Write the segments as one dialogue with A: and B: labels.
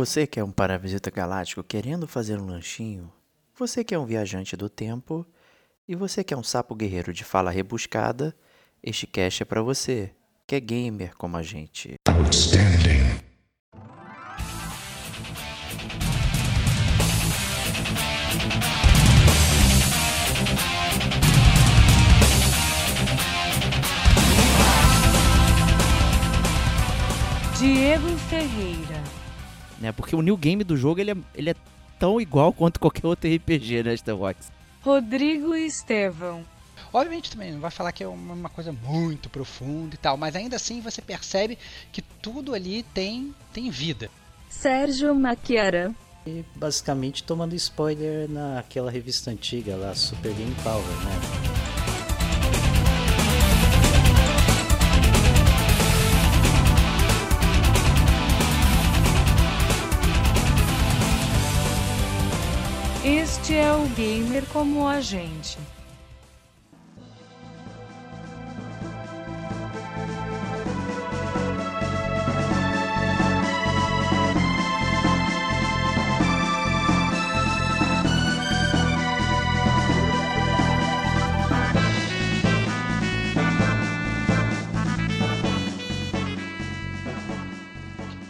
A: Você que é um paravisita galáctico querendo fazer um lanchinho, você que é um viajante do tempo e você que é um sapo guerreiro de fala rebuscada, este cast é para você, que é gamer como a gente.
B: Outstanding.
C: Diego Ferreira.
D: Né? Porque o new game do jogo ele é, ele é tão igual quanto qualquer outro RPG, né, Starbox?
C: Rodrigo Estevão.
E: Obviamente também não vai falar que é uma, uma coisa muito profunda e tal, mas ainda assim você percebe que tudo ali tem, tem vida.
C: Sérgio Maquiara.
F: E basicamente tomando spoiler naquela revista antiga lá, Super Game Power, né?
C: É o Gamer como a gente.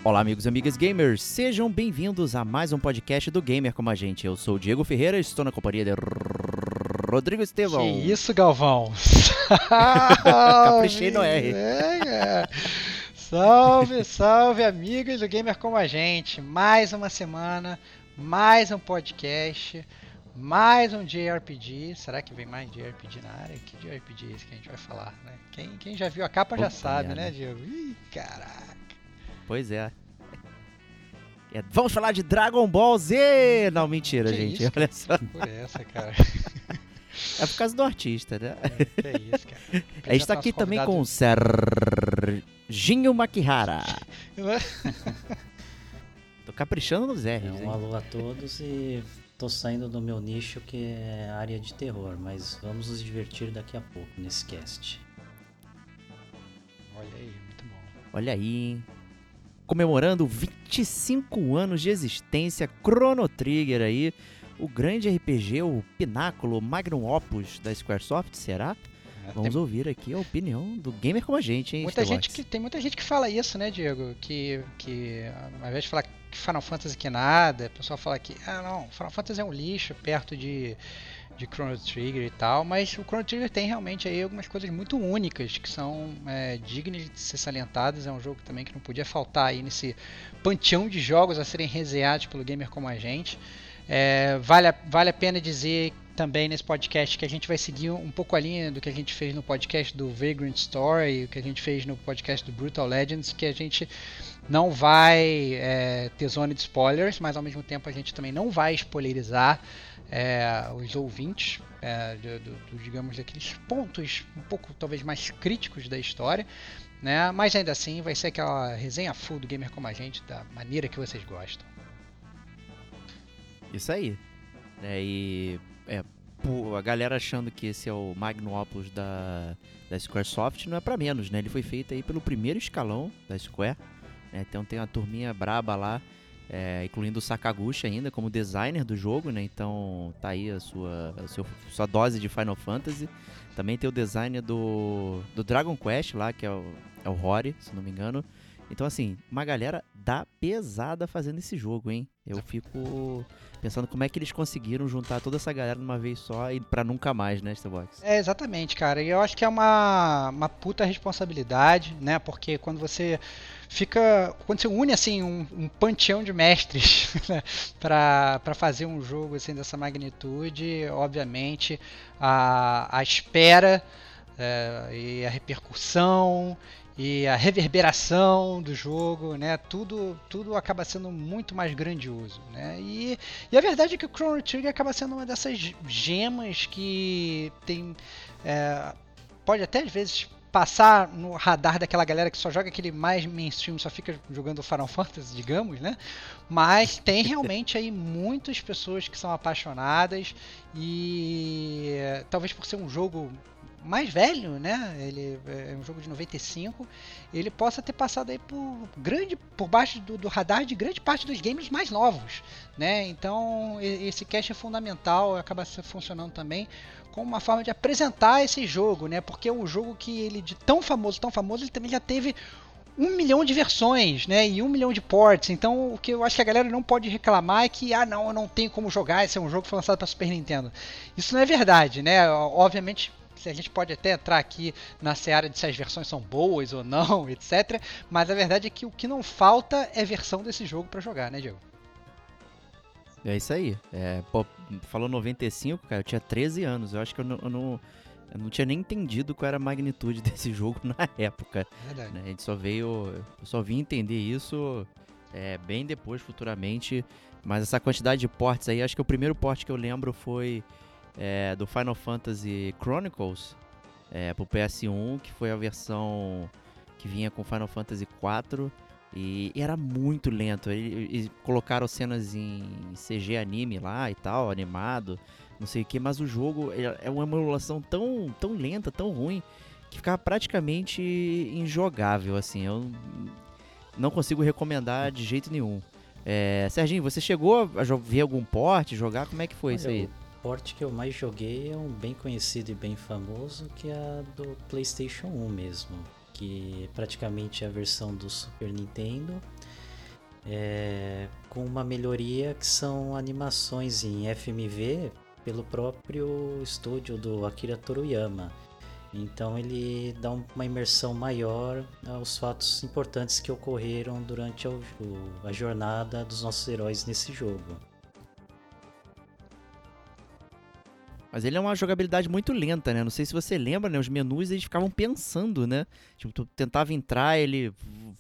D: Olá, amigos e amigas gamers, sejam bem-vindos a mais um podcast do Gamer como a gente. Eu sou o Diego Ferreira e estou na companhia de Rodrigo Estevão.
E: Que isso, Galvão?
D: Caprichei no R.
E: É. Salve, salve, amigos do Gamer como a gente. Mais uma semana, mais um podcast, mais um JRPG. Será que vem mais JRPG na área? Que JRPG é esse que a gente vai falar, né? Quem, quem já viu a capa já sabe,
D: merda.
E: né, Diego? Ih, caraca.
D: Pois é. É, Vamos falar de Dragon Ball Z! Não, mentira,
E: Que
D: gente.
E: isso,
D: Olha só.
E: Por essa, cara.
D: É por causa do artista, né?
E: Que isso, cara.
D: A gente tá aqui também com o Serginho Makihara. Tô caprichando nos
F: É
D: R's,
F: um
D: hein?
F: alô a todos e tô saindo do meu nicho que é área de terror, mas vamos nos divertir daqui a pouco nesse cast.
E: Olha aí, muito bom.
D: Olha aí, hein? Comemorando 25 anos de existência, Chrono Trigger aí, o grande RPG, o pináculo, o magnum opus da Squaresoft, será?
E: É,
D: Vamos ouvir aqui a opinião do gamer como a gente, hein,
E: Muita gente que, tem muita gente que fala isso, né, Diego? Que, que ao invés de falar que Final Fantasy que nada, o pessoal fala que, ah não, Final Fantasy é um lixo perto de, de Chrono Trigger e tal, mas o Chrono Trigger tem realmente aí algumas coisas muito únicas que são é, dignas de ser salientadas. É um jogo também que não podia faltar aí nesse panteão de jogos a serem resenhados pelo gamer como a gente. É, vale, a, vale a pena dizer também nesse podcast que a gente vai seguir um pouco a linha do que a gente fez no podcast do Vagrant Story, o que a gente fez no podcast do Brutal Legends, que a gente não vai é, ter zona de spoilers, mas ao mesmo tempo a gente também não vai spoilerizar é, os ouvintes, é, do, do- do, digamos, daqueles pontos um pouco talvez mais críticos da história. Né? Mas ainda assim vai ser aquela resenha full do gamer como a gente, da maneira que vocês gostam.
D: Isso aí. É, e é, a galera achando que esse é o magnum opus da, da Squaresoft não é pra menos, né? Ele foi feito aí pelo primeiro escalão da Square. né? Então tem uma turminha braba lá, é, incluindo o Sakaguchi ainda como designer do jogo, né? Então tá aí a sua, a seu- sua dose de Final Fantasy. Também tem o design do, do Dragon Quest lá, que é o, é o Rory, se não me engano. Então, assim, uma galera da pesada fazendo esse jogo, hein? Eu fico pensando como é que eles conseguiram juntar toda essa galera numa vez só e pra nunca mais, né, Starbox?
E: É, exatamente, cara. E eu acho que é uma, uma puta responsabilidade, né? Porque quando você fica. Quando você une, assim, um, um panteão de mestres né? pra fazer um jogo assim, dessa magnitude, obviamente, a, a espera é, e a repercussão e a reverberação do jogo, né? Tudo, tudo acaba sendo muito mais grandioso, né? E, e a verdade é que o Chrono Trigger acaba sendo uma dessas gemas que tem é, pode até às vezes passar no radar daquela galera que só joga aquele mais mainstream, só fica jogando Final Fantasy, digamos, né? Mas tem realmente aí muitas pessoas que são apaixonadas e talvez por ser um jogo mais velho, né? Ele é um jogo de 95, ele possa ter passado aí por grande, por baixo do, do radar de grande parte dos games mais novos, né? Então esse cache é fundamental, acaba funcionando também como uma forma de apresentar esse jogo, né? Porque é um jogo que ele de tão famoso, tão famoso, ele também já teve um milhão de versões, né? E um milhão de ports. Então, o que eu acho que a galera não pode reclamar é que, ah, não, eu não tenho como jogar, esse é um jogo que foi lançado para Super Nintendo. Isso não é verdade, né? Obviamente, a gente pode até entrar aqui na seara de se as versões são boas ou não, etc. Mas a verdade é que o que não falta é versão desse jogo para jogar, né, Diego?
D: É isso aí. É, pô, falou 95, cara, eu tinha 13 anos. Eu acho que eu não, eu não, eu não tinha nem entendido qual era a magnitude desse jogo na época.
E: Verdade.
D: Né? A gente só veio. Eu só vim entender isso é, bem depois, futuramente. Mas essa quantidade de ports aí, acho que o primeiro port que eu lembro foi é, do Final Fantasy Chronicles é, pro PS1, que foi a versão que vinha com Final Fantasy 4 e, e era muito lento. Eles colocaram cenas em CG anime lá e tal, animado, não sei o que, mas o jogo é, é uma emulação tão, tão lenta, tão ruim, que ficava praticamente injogável, assim. Eu não consigo recomendar de jeito nenhum. É, Serginho, você chegou a ver algum porte, jogar? Como é que foi
F: Olha,
D: isso aí?
F: Porte que eu mais joguei é um bem conhecido e bem famoso, que é a do PlayStation 1 mesmo que praticamente é a versão do Super Nintendo, é, com uma melhoria que são animações em FMV pelo próprio estúdio do Akira Toriyama. Então ele dá uma imersão maior aos fatos importantes que ocorreram durante a, a jornada dos nossos heróis nesse jogo.
D: Mas ele é uma jogabilidade muito lenta, né? Não sei se você lembra, né? Os menus eles ficavam pensando, né? Tipo, tu tentava entrar, ele,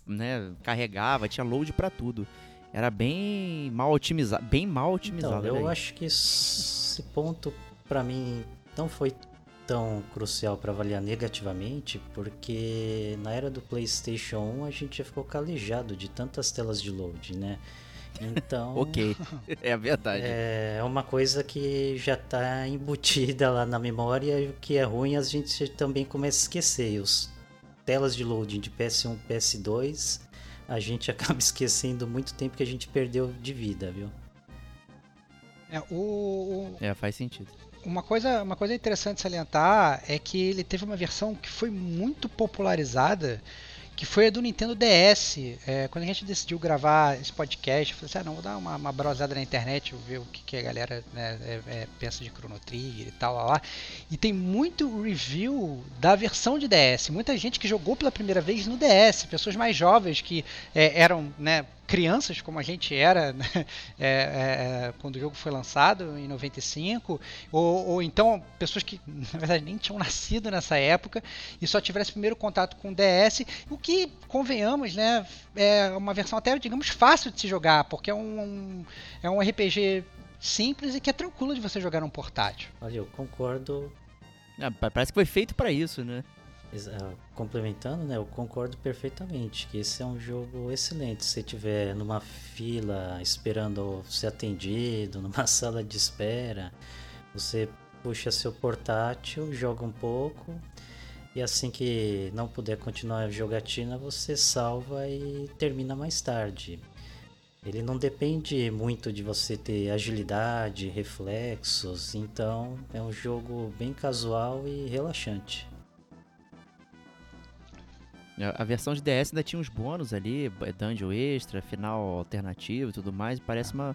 D: né, carregava, tinha load para tudo. Era bem mal otimizado, bem mal otimizado.
F: Então, eu acho que esse ponto para mim não foi tão crucial para avaliar negativamente, porque na era do PlayStation 1 a gente já ficou calejado de tantas telas de load, né? Então.
D: ok, é a verdade.
F: É uma coisa que já está embutida lá na memória e o que é ruim a gente também começa a esquecer. Os telas de loading de PS1 PS2 a gente acaba esquecendo muito tempo que a gente perdeu de vida, viu?
E: É, o...
D: é faz sentido.
E: Uma coisa, uma coisa interessante salientar é que ele teve uma versão que foi muito popularizada que foi a do Nintendo DS. É, quando a gente decidiu gravar esse podcast, eu falei assim, ah, não, vou dar uma, uma brosada na internet, ver o que, que a galera né, é, é, pensa de Chrono Trigger e tal, lá, lá. E tem muito review da versão de DS. Muita gente que jogou pela primeira vez no DS, pessoas mais jovens que é, eram, né, crianças como a gente era né? é, é, quando o jogo foi lançado em 95, ou, ou, então pessoas que na verdade nem tinham nascido nessa época e só tiveram esse primeiro contato com o DS, o que convenhamos, né, é uma versão até digamos fácil de se jogar, porque é um, um é um RPG simples e que é tranquilo de você jogar num portátil.
F: Olha, eu concordo.
D: Ah, parece que foi feito para isso, né?
F: Ah, complementando, né, eu concordo perfeitamente que esse é um jogo excelente. Se você estiver numa fila esperando ser atendido, numa sala de espera, você puxa seu portátil, joga um pouco e assim que não puder continuar a jogatina, você salva e termina mais tarde. Ele não depende muito de você ter agilidade, reflexos, então é um jogo bem casual e relaxante.
D: A versão de DS ainda tinha uns bônus ali, é, dungeon extra, final alternativo e tudo mais. Parece uma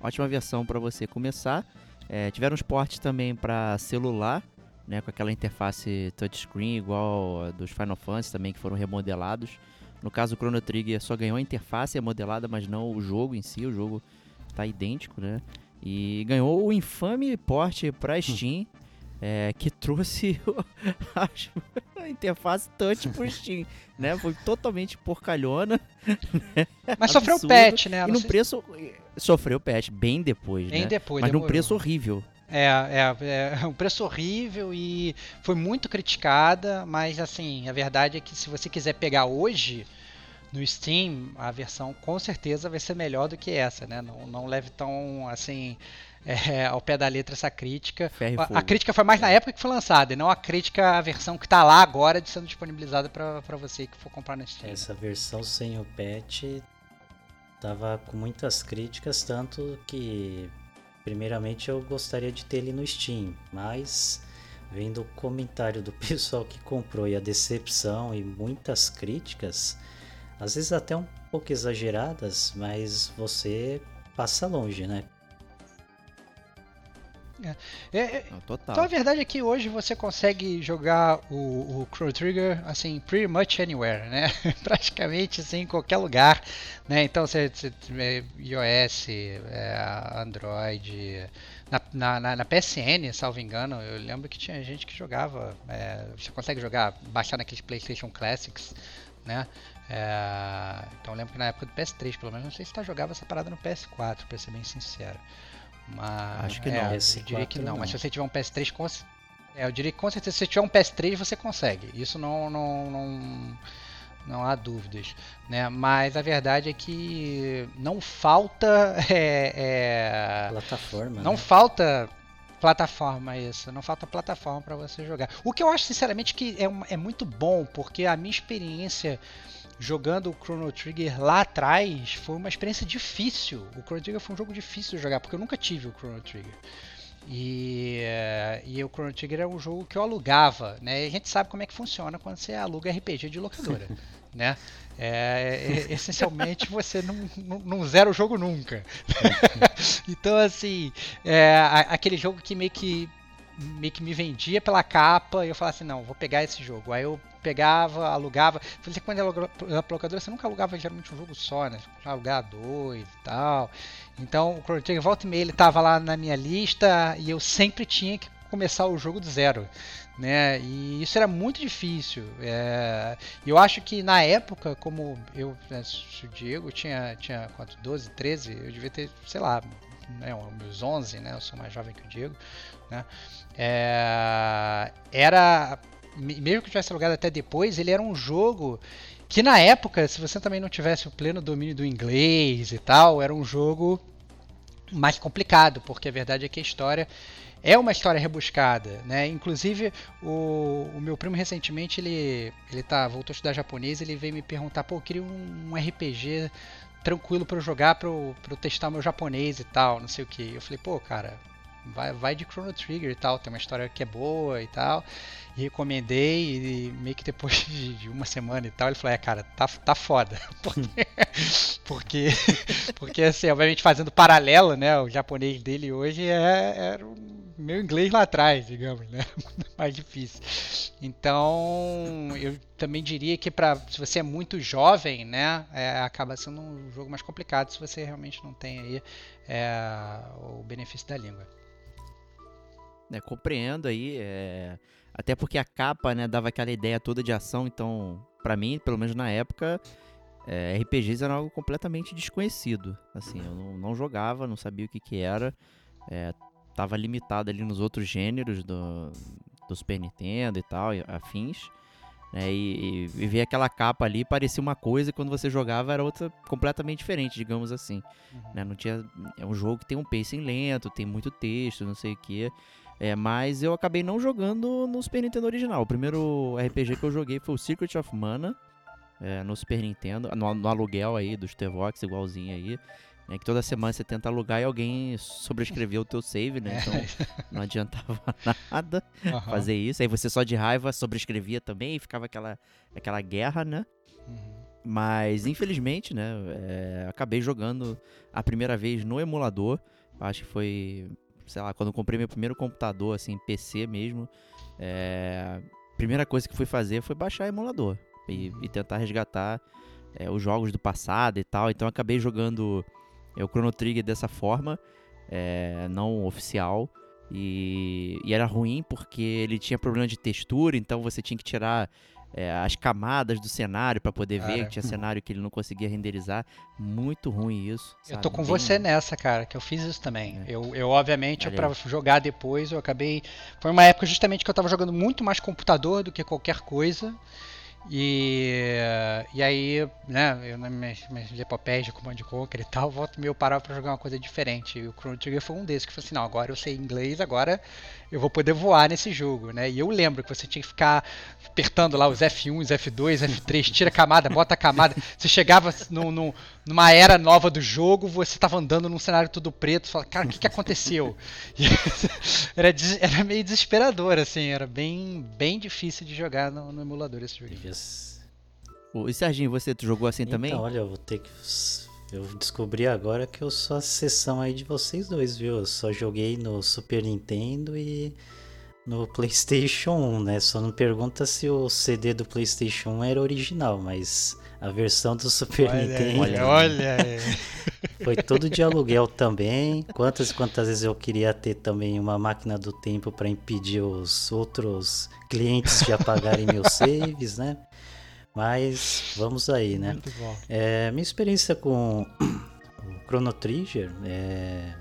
D: ótima versão para você começar. É, tiveram uns portes também para celular, né, com aquela interface touchscreen igual dos Final Fantasy também que foram remodelados. No caso, o Chrono Trigger só ganhou a interface remodelada, mas não o jogo em si. O jogo tá idêntico, né? E ganhou o infame porte para Steam é, que trouxe a interface touch pro Steam, né? Foi totalmente porcalhona.
E: Né? Mas sofreu patch, né?
D: E num preço... Sofreu patch, bem depois,
E: bem
D: né?
E: depois,
D: Mas
E: demorou.
D: num preço horrível.
E: É, é, é um preço horrível e foi muito criticada, mas assim, a verdade é que se você quiser pegar hoje, no Steam a versão com certeza vai ser melhor do que essa, né? Não, não leve tão assim é, ao pé da letra essa crítica. A, a, crítica foi mais na época que foi lançada, e não a crítica, a versão que está lá agora de sendo disponibilizada para você que for comprar no Steam.
F: Essa versão sem o patch tava com muitas críticas, tanto que primeiramente eu gostaria de ter ele no Steam, mas vendo o comentário do pessoal que comprou e a decepção e muitas críticas, às vezes até um pouco exageradas, mas você passa longe, né?
E: É. É, é, então a verdade é que hoje você consegue jogar o, o Chrono Trigger assim, pretty much anywhere, né? Praticamente assim, em qualquer lugar, né? Então você, você iOS, é, Android, na, na, na, PSN, salvo engano, eu lembro que tinha gente que jogava. É, você consegue jogar, baixar naqueles PlayStation Classics, né? É, então eu lembro que na época do PS3, pelo menos, não sei se você jogava essa parada no PS4, pra ser bem sincero. Mas,
F: Acho que
E: é,
F: não.
E: Eu diria que não, não, mas se você tiver um PS3, com, é, eu diria que com certeza se você tiver um PS3 você consegue. Isso não, não, não, não há dúvidas. Né? Mas a verdade é que não falta. É,
F: é, plataforma.
E: Não
F: né?
E: falta plataforma isso, não falta plataforma para você jogar. O que eu acho sinceramente que é, é muito bom, porque a minha experiência jogando o Chrono Trigger lá atrás foi uma experiência difícil. O Chrono Trigger foi um jogo difícil de jogar, porque eu nunca tive o Chrono Trigger. E, uh, e o Chrono Trigger é um jogo que eu alugava, né? E a gente sabe como é que funciona quando você aluga RPG de locadora, né? É, é, essencialmente você não, não, não, zera o jogo nunca. então, assim, é, aquele jogo que meio que meio que me vendia pela capa e eu falava assim, não, vou pegar esse jogo. Aí eu pegava, alugava. Você quando era locadora, você nunca alugava geralmente um jogo só, né? Você alugar dois e tal. Então o Chrono Trigger volta e meia ele tava lá na minha lista e eu sempre tinha que começar o jogo do zero. Né? E isso era muito difícil. É... Eu acho que na época, como eu, né, o Diego tinha, tinha quanto, 12, 13, eu devia ter, sei lá, né, meus 11, né? Eu sou mais jovem que o Diego, né? É, era, mesmo que tivesse alugado até depois, ele era um jogo que na época, se você também não tivesse o pleno domínio do inglês e tal, era um jogo mais complicado, porque a verdade é que a história é uma história rebuscada, né? Inclusive o, o meu primo recentemente ele ele tá voltou a estudar japonês, ele veio me perguntar, pô, eu queria um, um RPG tranquilo para eu jogar, para eu, pra eu testar meu japonês e tal, não sei o que. Eu falei, pô, cara, vai, vai de Chrono Trigger e tal, tem uma história que é boa e tal. Recomendei, e meio que depois de uma semana e tal, ele falou, é cara, tá, tá foda. Porque, porque, porque assim, obviamente fazendo paralelo, né? O japonês dele hoje é, era o meu inglês lá atrás, digamos, né? Mais difícil. Então, eu também diria que para se você é muito jovem, né, é, acaba sendo um jogo mais complicado se você realmente não tem aí é, o benefício da língua.
D: É, compreendo aí, é... até porque a capa, né, dava aquela ideia toda de ação, então, para mim, pelo menos na época, é, RPGs era algo completamente desconhecido. Assim, eu não, não jogava, não sabia o que que era, é, tava limitado ali nos outros gêneros do, do Super Nintendo e tal, afins. Né, e, e, ver aquela capa ali parecia uma coisa e quando você jogava era outra completamente diferente, digamos assim. Uhum. Né, não tinha, é um jogo que tem um pacing lento, tem muito texto, não sei o que. É, mas eu acabei não jogando no Super Nintendo original. O primeiro RPG que eu joguei foi o Secret of Mana, é, no Super Nintendo, no, no aluguel aí dos T-Vox, igualzinho aí. Né, que toda semana você tenta alugar e alguém sobrescreveu o teu save, né? Então não adiantava nada uhum. fazer isso. Aí você só de raiva sobrescrevia também e ficava aquela, aquela guerra, né? Uhum. Mas infelizmente, né? É, acabei jogando a primeira vez no emulador. Acho que foi sei lá, quando eu comprei meu primeiro computador, assim, PC mesmo, é, primeira coisa que fui fazer foi baixar emulador e, e tentar resgatar é, os jogos do passado e tal. Então acabei jogando é, o Chrono Trigger dessa forma, é, não oficial. E, e, era ruim porque ele tinha problema de textura, então você tinha que tirar é, as camadas do cenário para poder cara. ver que tinha cenário que ele não conseguia renderizar. Muito ruim isso.
E: Sabe? Eu tô com Bem... você nessa, cara, que eu fiz isso também. É. Eu, eu, obviamente, para jogar depois, eu acabei. Foi uma época justamente que eu tava jogando muito mais computador do que qualquer coisa. E, e aí, né, eu nas minhas, minhas epopeias de Command Conquer e tal, volto meio parar pra jogar uma coisa diferente. E o Chrono Trigger foi um desses que falou assim, não, agora eu sei inglês, agora eu vou poder voar nesse jogo, né? E eu lembro que você tinha que ficar apertando lá os F1, os F2, F3, tira camada, bota camada. Você chegava no, no, numa era nova do jogo, você tava andando num cenário todo preto, você fala, cara, o que, que aconteceu? E era, era meio desesperador, assim, era bem, bem difícil de jogar no, no emulador esse jogo.
D: E Serginho, você jogou assim também?
F: Então, olha, eu vou ter que. Eu descobri agora que eu sou a sessão aí de vocês dois, viu? Eu só joguei no Super Nintendo e no PlayStation 1, né? Só não pergunta se o CD do PlayStation 1 era original, mas a versão do Super Nintendo
E: olha, olha.
F: foi tudo de aluguel também. Quantas e quantas vezes eu queria ter também uma máquina do tempo para impedir os outros clientes de apagarem meus saves, né? Mas vamos aí, né?
E: Muito bom.
F: É, minha experiência com o Chrono Trigger, é,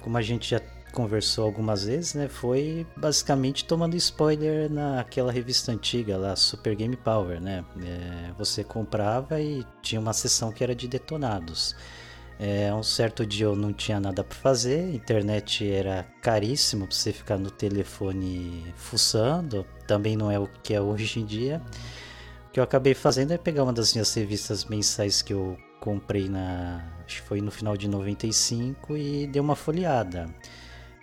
F: como a gente já conversou algumas vezes, né, foi basicamente tomando spoiler naquela revista antiga lá, Super Game Power, né? É, você comprava e tinha uma seção que era de detonados. É, um certo dia eu não tinha nada para fazer, internet era caríssimo para você ficar no telefone fuçando, também não é o que é hoje em dia. O que eu acabei fazendo é pegar uma das minhas revistas mensais que eu comprei na. Acho que foi no final de 95 e dei uma folheada.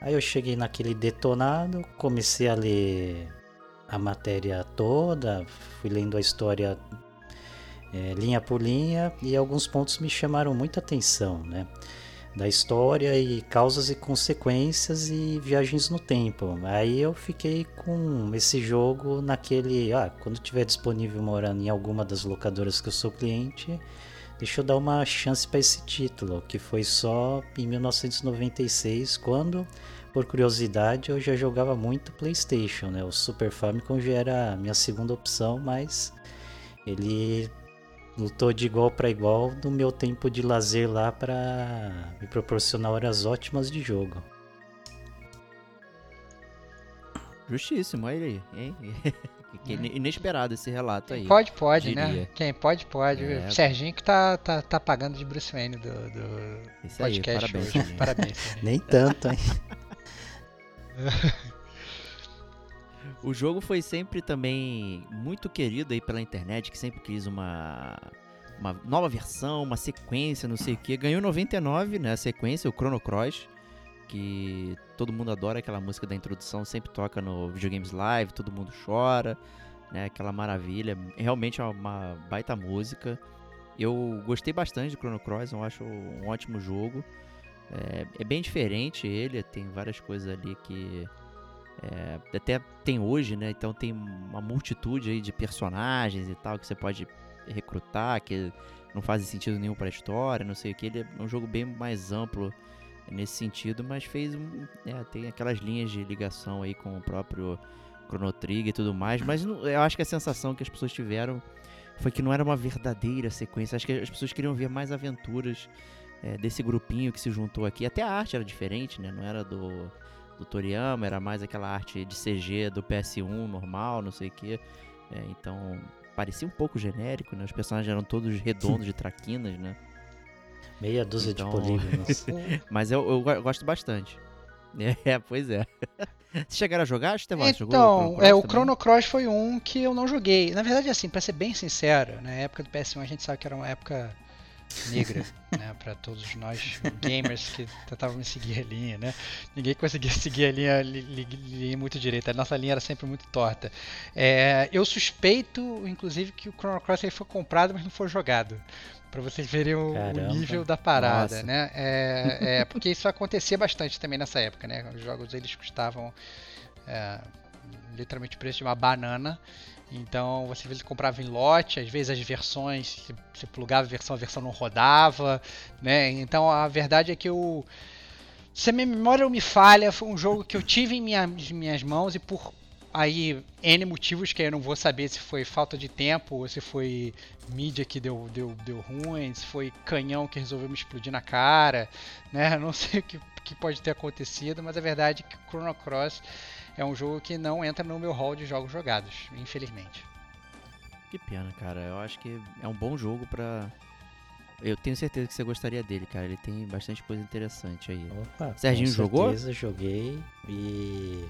F: Aí eu cheguei naquele detonado, comecei a ler a matéria toda, fui lendo a história é, linha por linha e alguns pontos me chamaram muita atenção, né? Da história e causas e consequências e viagens no tempo. Aí eu fiquei com esse jogo naquele. Ah, quando tiver disponível morando em alguma das locadoras que eu sou cliente, deixa eu dar uma chance para esse título, que foi só em 1996, quando, por curiosidade, eu já jogava muito PlayStation, né? O Super Famicom já era a minha segunda opção, mas ele lutou de igual para igual no meu tempo de lazer lá para me proporcionar horas ótimas de jogo.
D: Justíssimo, olha aí, hein? ine- inesperado esse relato aí.
E: Pode, pode, né?
D: diria.
E: Quem pode, pode.
D: É.
E: Serginho que tá, tá, tá pagando de Bruce Wayne do, do
D: Isso aí,
E: podcast
D: parabéns.
E: hoje. Parabéns.
F: Nem tanto, hein?
D: O jogo foi sempre também muito querido aí pela internet, que sempre quis uma, uma nova versão, uma sequência, não sei o que. Ganhou em 99, né, a sequência, o Chrono Cross, que todo mundo adora aquela música da introdução, sempre toca no Videogames Live, todo mundo chora, né, aquela maravilha. Realmente é uma baita música. Eu gostei bastante de Chrono Cross, eu acho um ótimo jogo. É, é bem diferente ele, tem várias coisas ali que é, até tem hoje, né? Então tem uma multitude aí de personagens e tal que você pode recrutar, que não fazem sentido nenhum para a história, não sei o que. Ele é um jogo bem mais amplo nesse sentido, mas fez um. é, tem aquelas linhas de ligação aí com o próprio Chrono Trigger e tudo mais, mas não- eu acho que a sensação que as pessoas tiveram foi que não era uma verdadeira sequência. Acho que as pessoas queriam ver mais aventuras é, desse grupinho que se juntou aqui. Até a arte era diferente, né? Não era do, do Toriyama, era mais aquela arte de CG do PS1 normal, não sei o que. então parecia um pouco genérico, né? Os personagens eram todos redondos de traquinas, né?
F: Meia dúzia
D: Então-
F: de polígonos.
D: Mas eu, eu go- gosto bastante. É, pois é. Vocês chegaram a jogar, Estevão? Você jogou
E: Então,
D: Cross
E: é, o
D: também?
E: Chrono Cross foi um que eu não joguei. Na verdade, assim, pra ser bem sincero, na época do PS1 a gente sabe que era uma época negra, né, para todos nós gamers que tentávamos seguir a linha, né? Ninguém conseguia seguir a linha, li- li- linha muito direita. A nossa linha era sempre muito torta. É, eu suspeito, inclusive, que o Chrono Cross foi comprado, mas não foi jogado. Pra vocês verem o, o nível da parada,
D: Nossa.
E: né? É, é, porque isso acontecia bastante também nessa época, né? Os jogos eles custavam é, literalmente o preço de uma banana. Então você às vezes comprava em lote, às vezes as versões, você- plugava a versão, a versão não rodava, né? Então a verdade é que eu. Se a minha memória me falha, foi um jogo que eu tive em minhas, minhas mãos e por aí N motivos que eu não vou saber se foi falta de tempo ou se foi mídia que deu, deu, deu ruim, se foi canhão que resolveu me explodir na cara, né? Não sei o que, que pode ter acontecido, mas a verdade é que Chrono Cross é um jogo que não entra no meu hall de jogos jogados, infelizmente.
D: Que pena, cara. Eu acho que é um bom jogo pra. Eu tenho certeza que você gostaria dele, cara. Ele tem bastante coisa interessante aí.
F: Opa,
D: Serginho
F: com
D: jogou?
F: certeza joguei e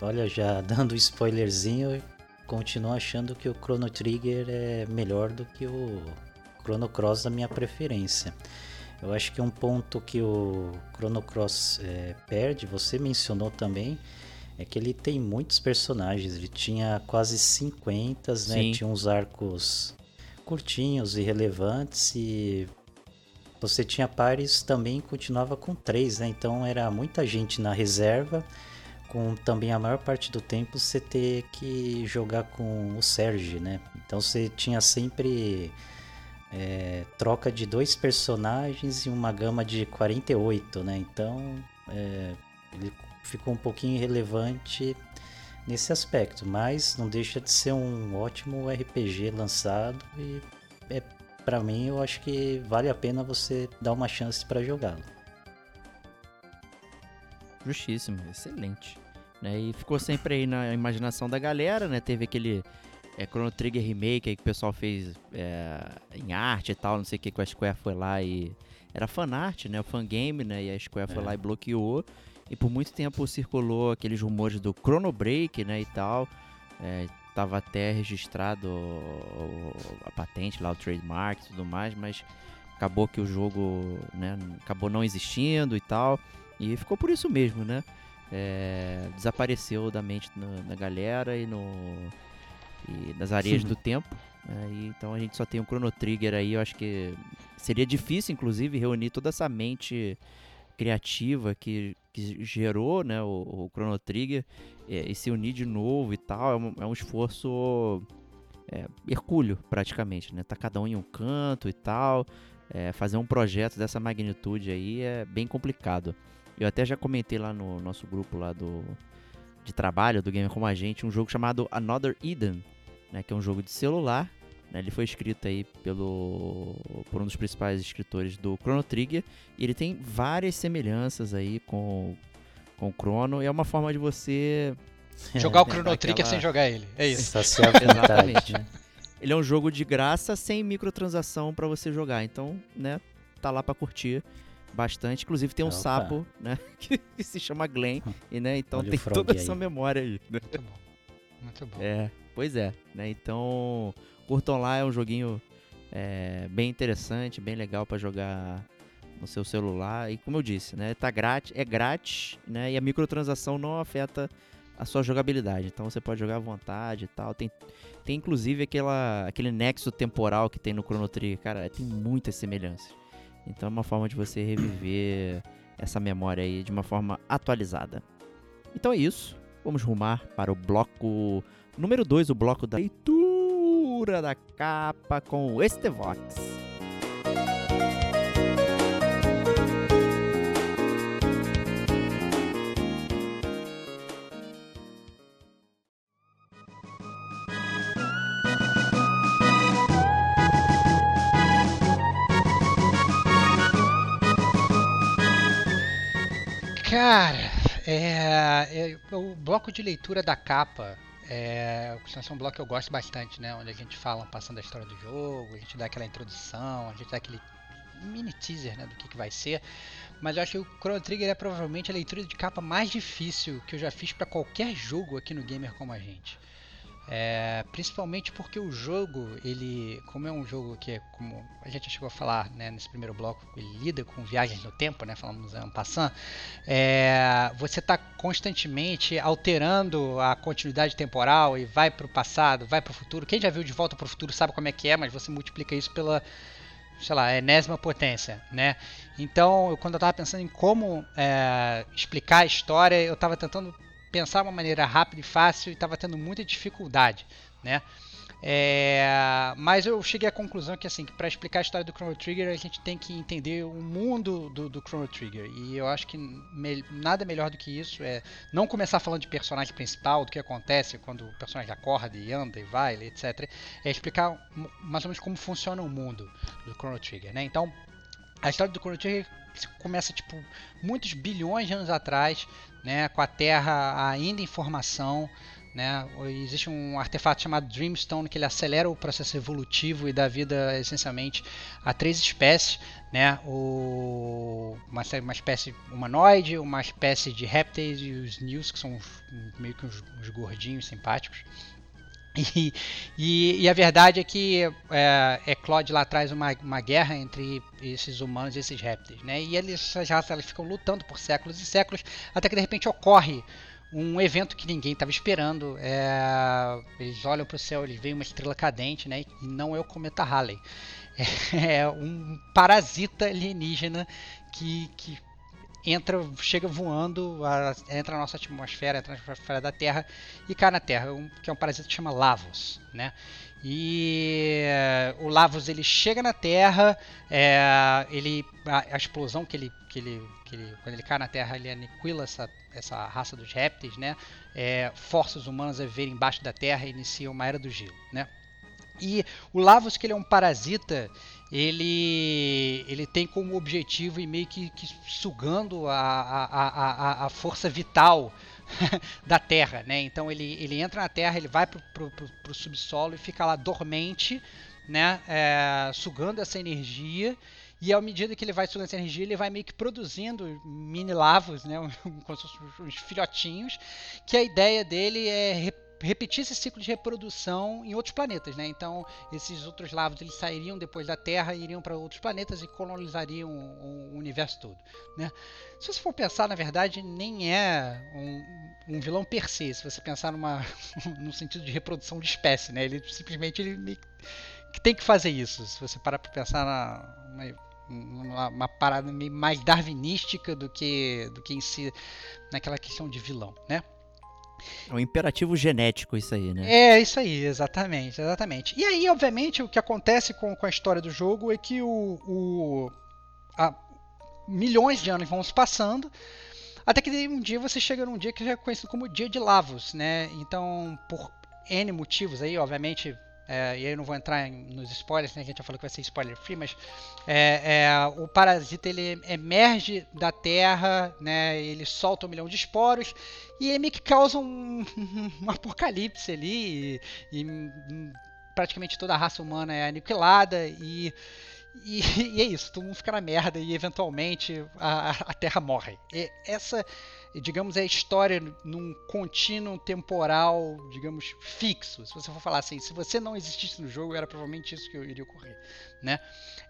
F: olha, já dando um spoilerzinho, continuo achando que o Chrono Trigger é melhor do que o Chrono Cross da minha preferência. Eu acho que um ponto que o Chrono Cross é, perde, você mencionou também, é que ele tem muitos personagens. Ele tinha quase 50, né?
D: Sim.
F: Tinha uns arcos curtinhos e relevantes e você tinha pares também continuava com três, né? Então era muita gente na reserva, com também a maior parte do tempo você ter que jogar com o Serge, né? Então você tinha sempre é, troca de dois personagens e uma gama de 48, né? Então é, ele ficou um pouquinho irrelevante nesse aspecto, mas não deixa de ser um ótimo RPG lançado e é para mim eu acho que vale a pena você dar uma chance para jogá-lo.
D: Justíssimo, excelente. Né? E ficou sempre aí na imaginação da galera, né? Teve aquele é, Chrono Trigger Remake aí que o pessoal fez é, em arte e tal, não sei o que, que a Square foi lá e... Era fanart, né? O fangame, né? E a Square foi
F: É.
D: lá e bloqueou. E por muito tempo circulou aqueles rumores do Chrono Break, né? E tal. É, tava até registrado o- o- a patente lá, o trademark e tudo mais, mas acabou que o jogo, né? Acabou não existindo e tal. E ficou por isso mesmo, né? É, desapareceu da mente na- da galera e no e nas areias do tempo. né? E então a gente só tem um Chrono Trigger aí. Eu acho que seria difícil, inclusive, reunir toda essa mente criativa que, que gerou né, o, o Chrono Trigger é, e se unir de novo e tal. É um, é um esforço é, hercúleo, praticamente. Né? Tá cada um em um canto e tal. É, fazer um projeto dessa magnitude aí é bem complicado. Eu até já comentei lá no nosso grupo lá do de trabalho do Gamer Como a Gente um jogo chamado Another Eden, né, que é um jogo de celular. Né, ele foi escrito aí pelo por um dos principais escritores do Chrono Trigger e ele tem várias semelhanças aí com com o Chrono e é uma forma de você
E: Jogar o
D: É,
E: Chrono Trigger
D: daquela-
E: sem jogar ele. É isso.
D: Exatamente.
F: né?
D: Ele é um jogo de graça sem microtransação pra você jogar. Então, né, tá lá pra curtir bastante. Inclusive tem um
F: Opa.
D: sapo, né, que, se chama Glenn, e né, então
F: Olha
D: tem toda
F: aí.
D: essa memória aí. né?
E: Muito bom. Muito bom.
D: É, pois é, né? Então, curtam lá, é um joguinho é, bem interessante, bem legal pra jogar no seu celular. E como eu disse, né, tá grátis, é grátis, né? E a microtransação não afeta a sua jogabilidade. Então você pode jogar à vontade e tal. Tem, tem inclusive aquela, aquele nexo temporal que tem no Chrono Trigger, cara, tem muitas semelhanças. Então é uma forma de você reviver essa memória aí de uma forma atualizada. Então é isso. Vamos rumar para o bloco número 2, o bloco da leitura da capa com o Estevox.
E: Cara, é, é, o bloco de leitura da capa é, ser um bloco que eu gosto bastante, né? Onde a gente fala passando a história do jogo, a gente dá aquela introdução, a gente dá aquele mini teaser né, do que, que vai ser. Mas eu acho que o Chrono Trigger é provavelmente a leitura de capa mais difícil que eu já fiz para qualquer jogo aqui no Gamer Como a Gente. É, principalmente porque o jogo, ele, como é um jogo que, é, como a gente já chegou a falar né, nesse primeiro bloco, ele lida com viagens no tempo, né, falamos ano passando, é, você está constantemente alterando a continuidade temporal e vai para o passado, vai para o futuro. Quem já viu De Volta para o Futuro sabe como é que é, mas você multiplica isso pela, sei lá, enésima potência, né? Então, eu, quando eu estava pensando em como é, explicar a história, eu estava tentando pensar uma maneira rápida e fácil e estava tendo muita dificuldade, né? É, mas eu cheguei à conclusão que assim, para explicar a história do Chrono Trigger a gente tem que entender o mundo do, do Chrono Trigger e eu acho que me, nada melhor do que isso é não começar falando de personagem principal, do que acontece quando o personagem acorda e anda e vai, etc. É explicar mais ou menos como funciona o mundo do Chrono Trigger, né? Então a história do Chrono Trigger começa tipo muitos bilhões de anos atrás, né, com a Terra ainda em formação, né? Existe um artefato chamado Dreamstone que ele acelera o processo evolutivo e dá vida essencialmente a três espécies, né? O, uma, uma espécie humanoide, uma espécie de répteis e os News, que são meio que uns, uns gordinhos simpáticos. E, e, e, a verdade é que é, Eclode lá traz uma, uma guerra entre esses humanos e esses répteis, né? E eles, elas ficam lutando por séculos e séculos, até que de repente ocorre um evento que ninguém estava esperando. É, eles olham para o céu, eles veem uma estrela cadente, né? E não é o cometa Halley. É um parasita alienígena que, que entra, chega voando, a, entra na nossa atmosfera, entra na atmosfera da Terra e cai na Terra, um, que é um parasita que chama Lavos, né? E uh, o Lavos ele chega na Terra, é, ele a, a, explosão que ele, que ele, que ele, quando ele cai na Terra, ele aniquila essa, essa raça dos répteis, né? É, força os humanos a viverem embaixo da Terra e inicia uma era do gelo, né? E o Lavos que ele é um parasita, ele, ele tem como objetivo e meio que, que sugando a, a, a, a força vital da Terra, né? Então ele, ele entra na Terra, ele vai pro, pro, subsolo e fica lá dormente, né? É, sugando essa energia e à medida que ele vai sugando essa energia, ele vai meio que produzindo mini lavos, né? Como uns filhotinhos, que a ideia dele é repetir esse ciclo de reprodução em outros planetas, né? Então, esses outros lavos eles sairiam depois da Terra, iriam para outros planetas e colonizariam o, o, universo todo, né? Se você for pensar, na verdade, nem é um, um vilão per se, se você pensar numa no sentido de reprodução de espécie, né? Ele simplesmente ele tem que fazer isso. Se você parar para pensar na uma, uma, parada meio mais darwinística do que do que em si naquela questão de vilão, né?
D: É um imperativo genético isso aí, né?
E: É, isso aí, exatamente, exatamente. E aí, obviamente, o que acontece com, com a história do jogo é que o, o a, milhões de anos vão se passando, até que um dia você chega num dia que é conhecido como dia de Lavos, né? Então, por N motivos aí, obviamente, é, e aí eu não vou entrar em, nos spoilers, né, a gente já falou que vai ser spoiler free, mas é, é, o parasita ele emerge da terra, né, ele solta um milhão de esporos e ele meio que causa um, um apocalipse ali e, e, praticamente toda a raça humana é aniquilada e, e, e, é isso, todo mundo fica na merda e eventualmente a, a Terra morre. E essa digamos, é a história num contínuo temporal, digamos, fixo. Se você for falar assim, se você não existisse no jogo, era provavelmente isso que iria ocorrer, né?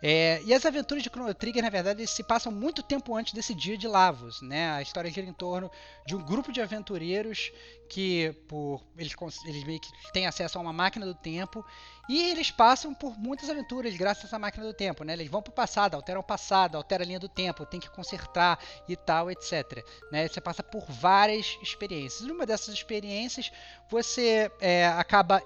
E: É, e as aventuras de Chrono Trigger, na verdade, se passam muito tempo antes desse dia de Lavos, né? A história gira em torno de um grupo de aventureiros que, por eles, eles meio que têm acesso a uma máquina do tempo e eles passam por muitas aventuras graças a essa máquina do tempo, né? Eles vão para o passado, alteram o passado, alteram a linha do tempo, tem que consertar e tal, etc. Né? Você passa por várias experiências. Numa dessas experiências, você é, acaba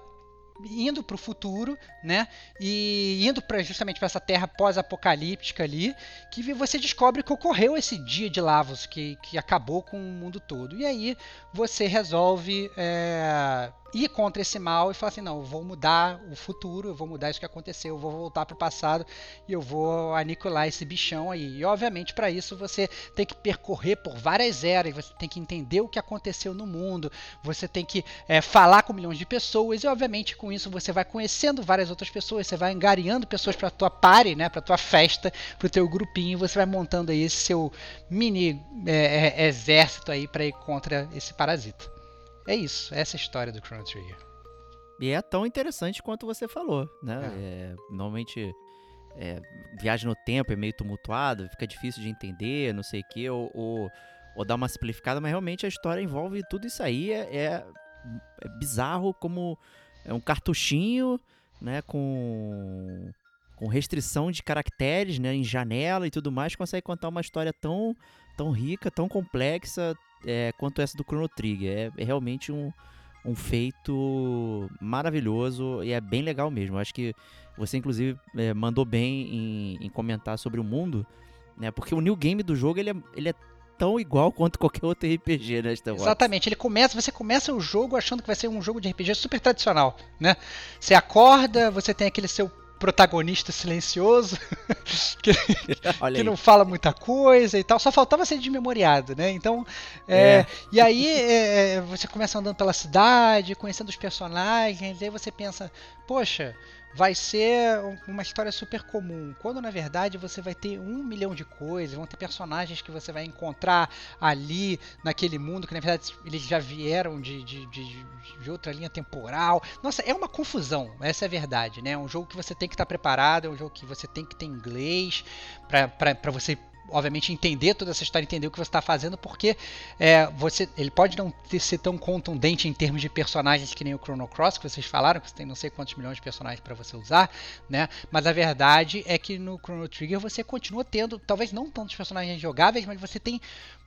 E: indo para o futuro, né? E indo para justamente para essa terra pós-apocalíptica ali, que você descobre que ocorreu esse dia de Lavos que, que acabou com o mundo todo. E aí você resolve é, ir contra esse mal e falar assim: não, eu vou mudar o futuro, eu vou mudar isso que aconteceu, eu vou voltar para o passado e eu vou aniquilar esse bichão aí. E obviamente para isso você tem que percorrer por várias eras, você tem que entender o que aconteceu no mundo, você tem que é, falar com milhões de pessoas e obviamente com isso você vai conhecendo várias outras pessoas, você vai angariando pessoas para tua party, né, para tua festa, para o teu grupinho, você vai montando aí esse seu mini é, é exército aí para ir contra esse parasita. É isso, essa é a história do Chrono Trigger.
D: E é tão interessante quanto você falou, né? É. É, normalmente, é, viagem no tempo é meio tumultuado, fica difícil de entender, não sei o quê, ou, ou, ou dar uma simplificada, mas realmente a história envolve tudo isso aí, é, é, é bizarro como é um cartuchinho, né, com, com restrição de caracteres, né, em janela e tudo mais, consegue contar uma história tão, tão rica, tão complexa, é, quanto essa do Chrono Trigger. É, é realmente um, um feito maravilhoso e é bem legal mesmo. acho que você, inclusive, é, mandou bem em, em, comentar sobre o mundo, né? Porque o new game do jogo ele é, ele é tão igual quanto qualquer outro RPG, né, Star
E: Exatamente. Ele começa, você começa o jogo achando que vai ser um jogo de RPG super tradicional, né? Você acorda, você tem aquele seu protagonista silencioso, que, que não fala muita coisa e tal, só faltava ser desmemoriado, né? Então, é,
D: É.
E: e aí é, é, você começa andando pela cidade, conhecendo os personagens, e aí você pensa, poxa, vai ser um- uma história super comum, quando na verdade você vai ter um milhão de coisas, vão ter personagens que você vai encontrar ali naquele mundo, que na verdade eles já vieram de, de, de, de outra linha temporal. Nossa, é uma confusão, essa é a verdade, né? É um jogo que você tem que estar preparado, é um jogo que você tem que ter inglês para você obviamente entender toda essa história, entender o que você está fazendo, porque é, você, ele pode não ter, ser tão contundente em termos de personagens que nem o Chrono Cross, que vocês falaram, que você tem não sei quantos milhões de personagens para você usar, né? Mas a verdade é que no Chrono Trigger você continua tendo, talvez não tantos personagens jogáveis, mas você tem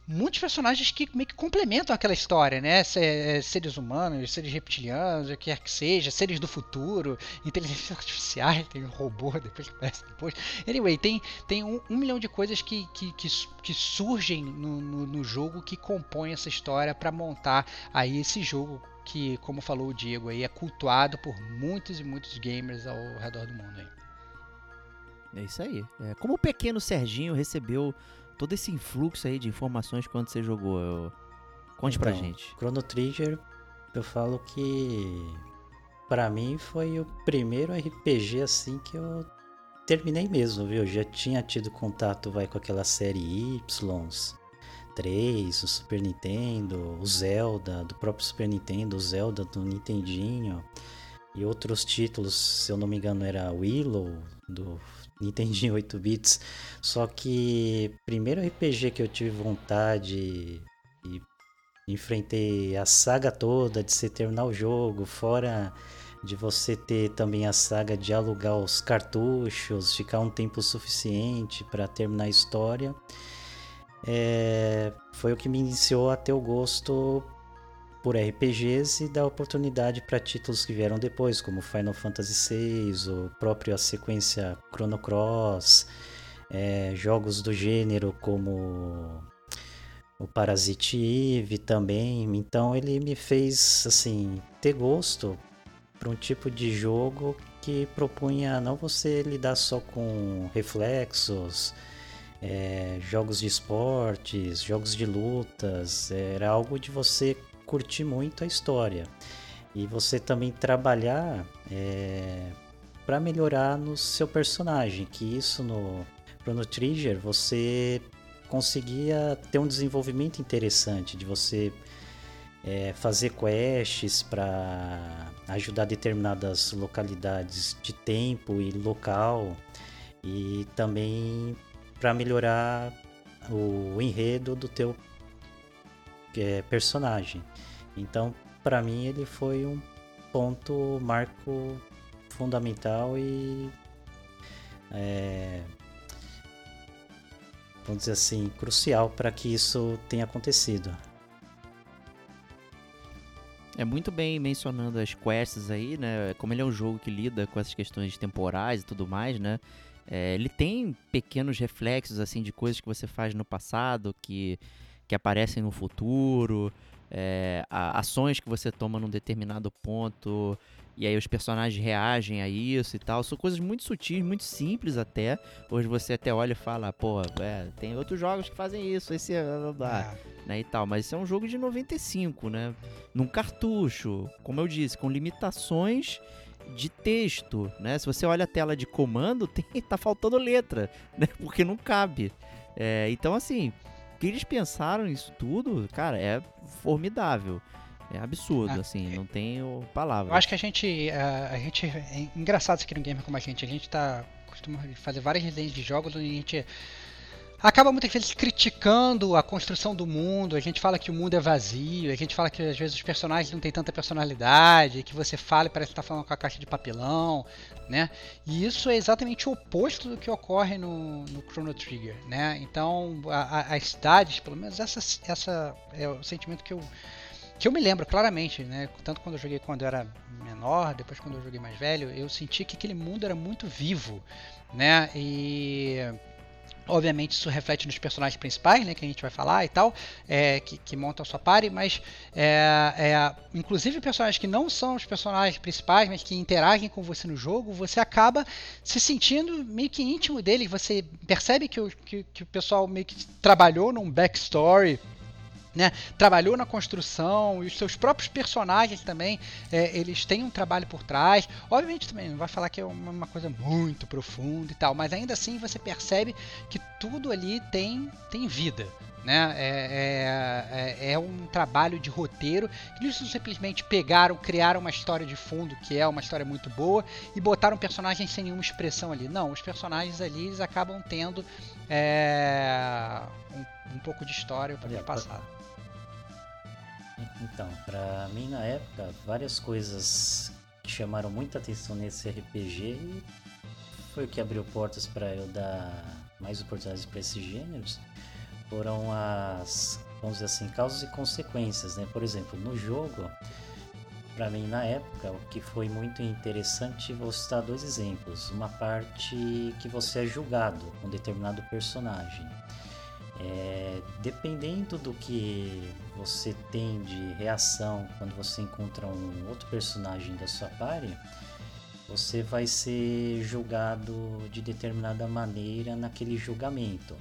E: muitos personagens que meio que complementam aquela história, né? É, Seres humanos, seres reptilianos, o que quer que seja, seres do futuro, inteligência artificial, tem um robô depois que aparece depois. Anyway, tem, tem um, um milhão de coisas que, que, que, que surgem no, no, no jogo que compõem essa história para montar aí esse jogo que, como falou o Diego aí, é cultuado por muitos e muitos gamers ao redor do mundo aí.
D: É isso aí. É, como o pequeno Serginho recebeu todo esse influxo aí de informações quando você jogou? Eu- Conte pra
F: Então,
D: gente.
F: Chrono Trigger, eu falo que pra mim foi o primeiro RPG assim que eu terminei mesmo, viu? Eu já tinha tido contato vai com aquela série Y, 3, o Super Nintendo, o Zelda do próprio Super Nintendo, o Zelda do Nintendinho e outros títulos, se eu não me engano era Willow do Nintendinho 8 bits. Só que primeiro RPG que eu tive vontade e enfrentei a saga toda de você terminar o jogo, fora de você ter também a saga de alugar os cartuchos, ficar um tempo suficiente para terminar a história. É, foi o que me iniciou a ter o gosto por RPGs e dar oportunidade para títulos que vieram depois, como Final Fantasy VI, o próprio a sequência Chrono Cross, é, jogos do gênero como o Parasite Eve também. Então ele me fez assim ter gosto para um tipo de jogo que propunha não você lidar só com reflexos, é, jogos de esportes, jogos de lutas, era algo de você curtir muito a história. E você também trabalhar é, para melhorar no seu personagem, que isso no Chrono Trigger você conseguia ter um desenvolvimento interessante de você é, fazer quests para ajudar determinadas localidades de tempo e local. E também para melhorar o enredo do teu é, personagem. Então, para mim, ele foi um ponto, marco fundamental e é, vamos dizer assim, crucial para que isso tenha acontecido.
D: É muito bem mencionando as quests aí, né? Como ele é um jogo que lida com essas questões temporais e tudo mais, né? É, ele tem pequenos reflexos, assim, de coisas que você faz no passado, que, que aparecem no futuro, é, ações que você toma num determinado ponto, e aí os personagens reagem a isso e tal. São coisas muito sutis, muito simples até. Hoje você até olha e fala, pô, é, tem outros jogos que fazem isso, esse é... blá, blá, blá",
E: Ah,
D: né, e tal, mas isso é um jogo de 95, né? Num cartucho, como eu disse, com limitações de texto, né? Se você olha a tela de comando, tem, tá faltando letra, né? Porque não cabe. É, então, assim, que eles pensaram nisso tudo, cara, é formidável. É absurdo,
E: Ah,
D: assim, não tenho palavras.
E: Eu acho que a gente, a, a gente é engraçado isso aqui no gamer como a gente. A gente tá costuma fazer várias resenhas de jogos onde a gente acaba muitas vezes criticando a construção do mundo. A gente fala que o mundo é vazio, a gente fala que às vezes os personagens não têm tanta personalidade, que você fala e parece que tá falando com a caixa de papelão, né? E isso é exatamente o oposto do que ocorre no, no Chrono Trigger, né? Então, a- as cidades, pelo menos essa, essa é o sentimento que eu que eu me lembro claramente, né? Tanto quando eu joguei quando eu era menor, depois quando eu joguei mais velho, eu senti que aquele mundo era muito vivo, né? E Obviamente isso reflete nos personagens principais, né, que a gente vai falar e tal, é, que, que montam sua party, mas é, é, inclusive personagens que não são os personagens principais, mas que interagem com você no jogo, você acaba se sentindo meio que íntimo deles, você percebe que o, que, que o pessoal meio que trabalhou num backstory, né, trabalhou na construção e os seus próprios personagens também é, eles têm um trabalho por trás obviamente também não vai falar que é uma, uma, coisa muito profunda e tal mas ainda assim você percebe que tudo ali tem tem vida né? É, é, é, um trabalho de roteiro. Eles não simplesmente pegaram, criaram uma história de fundo que é uma história muito boa e botaram personagens sem nenhuma expressão ali. Não, os personagens ali eles acabam tendo é, um, um, pouco de história para passar.
F: Então, para mim na época, várias coisas que chamaram muita atenção nesse RPG e foi o que abriu portas para eu dar mais oportunidades para esses gêneros foram as, vamos dizer assim, causas e consequências, né? Por exemplo, no jogo, para mim na época, o que foi muito interessante, vou citar dois exemplos. Uma parte que você é julgado com um determinado personagem. É, dependendo do que você tem de reação quando você encontra um outro personagem da sua party, você vai ser julgado de determinada maneira naquele julgamento.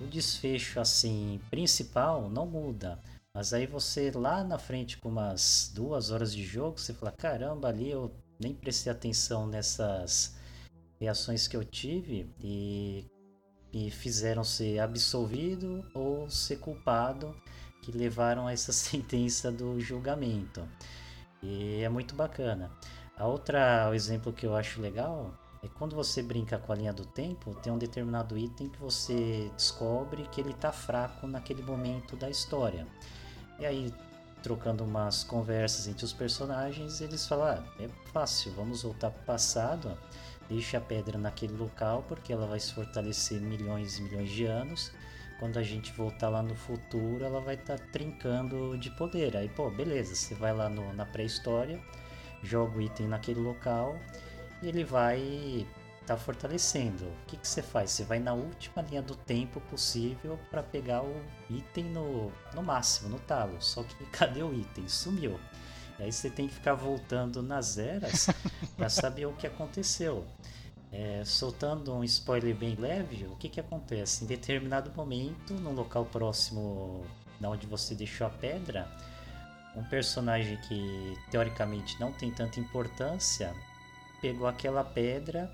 F: O desfecho assim principal não muda, mas aí você lá na frente com umas duas horas de jogo, você fala caramba ali eu nem prestei atenção nessas reações que eu tive e me fizeram ser absolvido ou ser culpado que levaram a essa sentença do julgamento. E é muito bacana. A outra o exemplo que eu acho legal é quando você brinca com a linha do tempo, tem um determinado item que você descobre que ele está fraco naquele momento da história. E aí, trocando umas conversas entre os personagens, eles falam: ah, é fácil, vamos voltar para o passado Deixe a pedra naquele local porque ela vai se fortalecer milhões e milhões de anos. Quando a gente voltar lá no futuro, ela vai estar tá trincando de poder. Aí, pô, beleza, você vai lá no, na pré-história, joga o item naquele local e ele vai estar tá fortalecendo. O que, que você faz? Você vai na última linha do tempo possível para pegar o item no, no máximo, no talo. Só que cadê o item? Sumiu. Aí você tem que ficar voltando nas eras para saber o que aconteceu. É, soltando um spoiler bem leve, o que, que acontece? Em determinado momento, no local próximo da onde você deixou a pedra, um personagem que teoricamente não tem tanta importância pegou aquela pedra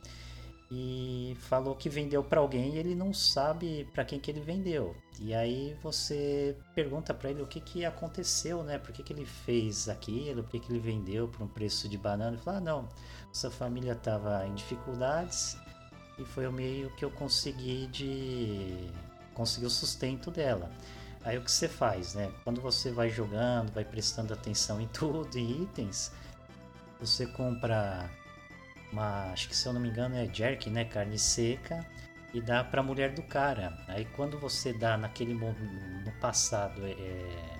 F: e falou que vendeu para alguém e ele não sabe para quem que ele vendeu. E aí você pergunta para ele o que que aconteceu, né? Por que, que ele fez aquilo? Por que, que ele vendeu por um preço de banana? Ele fala: ah, não, sua família estava em dificuldades e foi o meio que eu consegui de conseguir o sustento dela. Aí o que você faz, né? Quando você vai jogando, vai prestando atenção em tudo, em itens, você compra uma, acho que se eu não me engano é jerky, né, carne seca, e dá para a mulher do cara. Aí quando você dá naquele no passado é,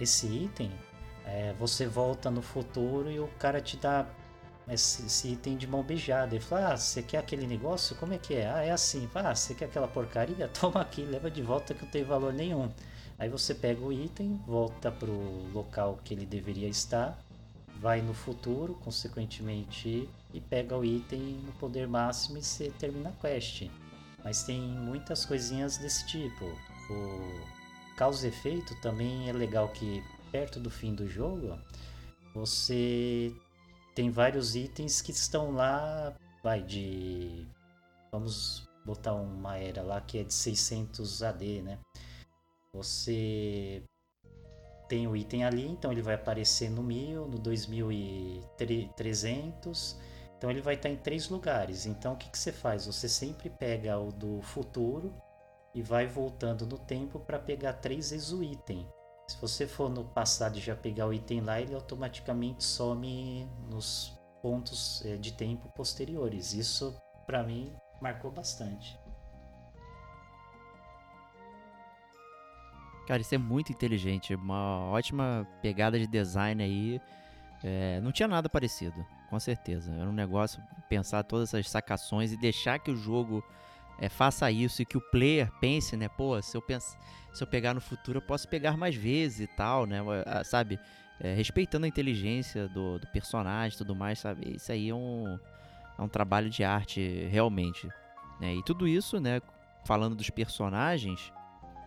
F: esse item, é, você volta no futuro e o cara te dá esse, esse, item de mão beijada. Ele fala: Ah, você quer aquele negócio? Como é que é? Ah, é assim. Ah, você quer aquela porcaria? Toma aqui, leva de volta que não tem valor nenhum. Aí você pega o item, volta pro local que ele deveria estar vai no futuro, consequentemente, e pega o item no poder máximo e você termina a quest. Mas tem muitas coisinhas desse tipo. O causa efeito também é legal que perto do fim do jogo você tem vários itens que estão lá, vai de vamos botar uma era lá que é de 600 AD, né? Você tem o item ali, então ele vai aparecer no 1000, no 2300. Então ele vai estar em três lugares. Então o que, que você faz? Você sempre pega o do futuro e vai voltando no tempo para pegar três vezes o item. Se você for no passado e já pegar o item lá, ele automaticamente some nos pontos eh, de tempo posteriores. Isso para mim marcou bastante.
D: Cara, isso é muito inteligente. Uma ótima pegada de design aí. É, não tinha nada parecido, com certeza. Era um negócio pensar todas essas sacações e deixar que o jogo é, faça isso e que o player pense, né? Pô, se eu, penso, se eu pegar no futuro, eu posso pegar mais vezes e tal, né? Sabe? É, respeitando a inteligência do, do personagem e tudo mais, sabe? Isso aí é um, é um trabalho de arte, realmente. Né? E tudo isso, né? Falando dos personagens,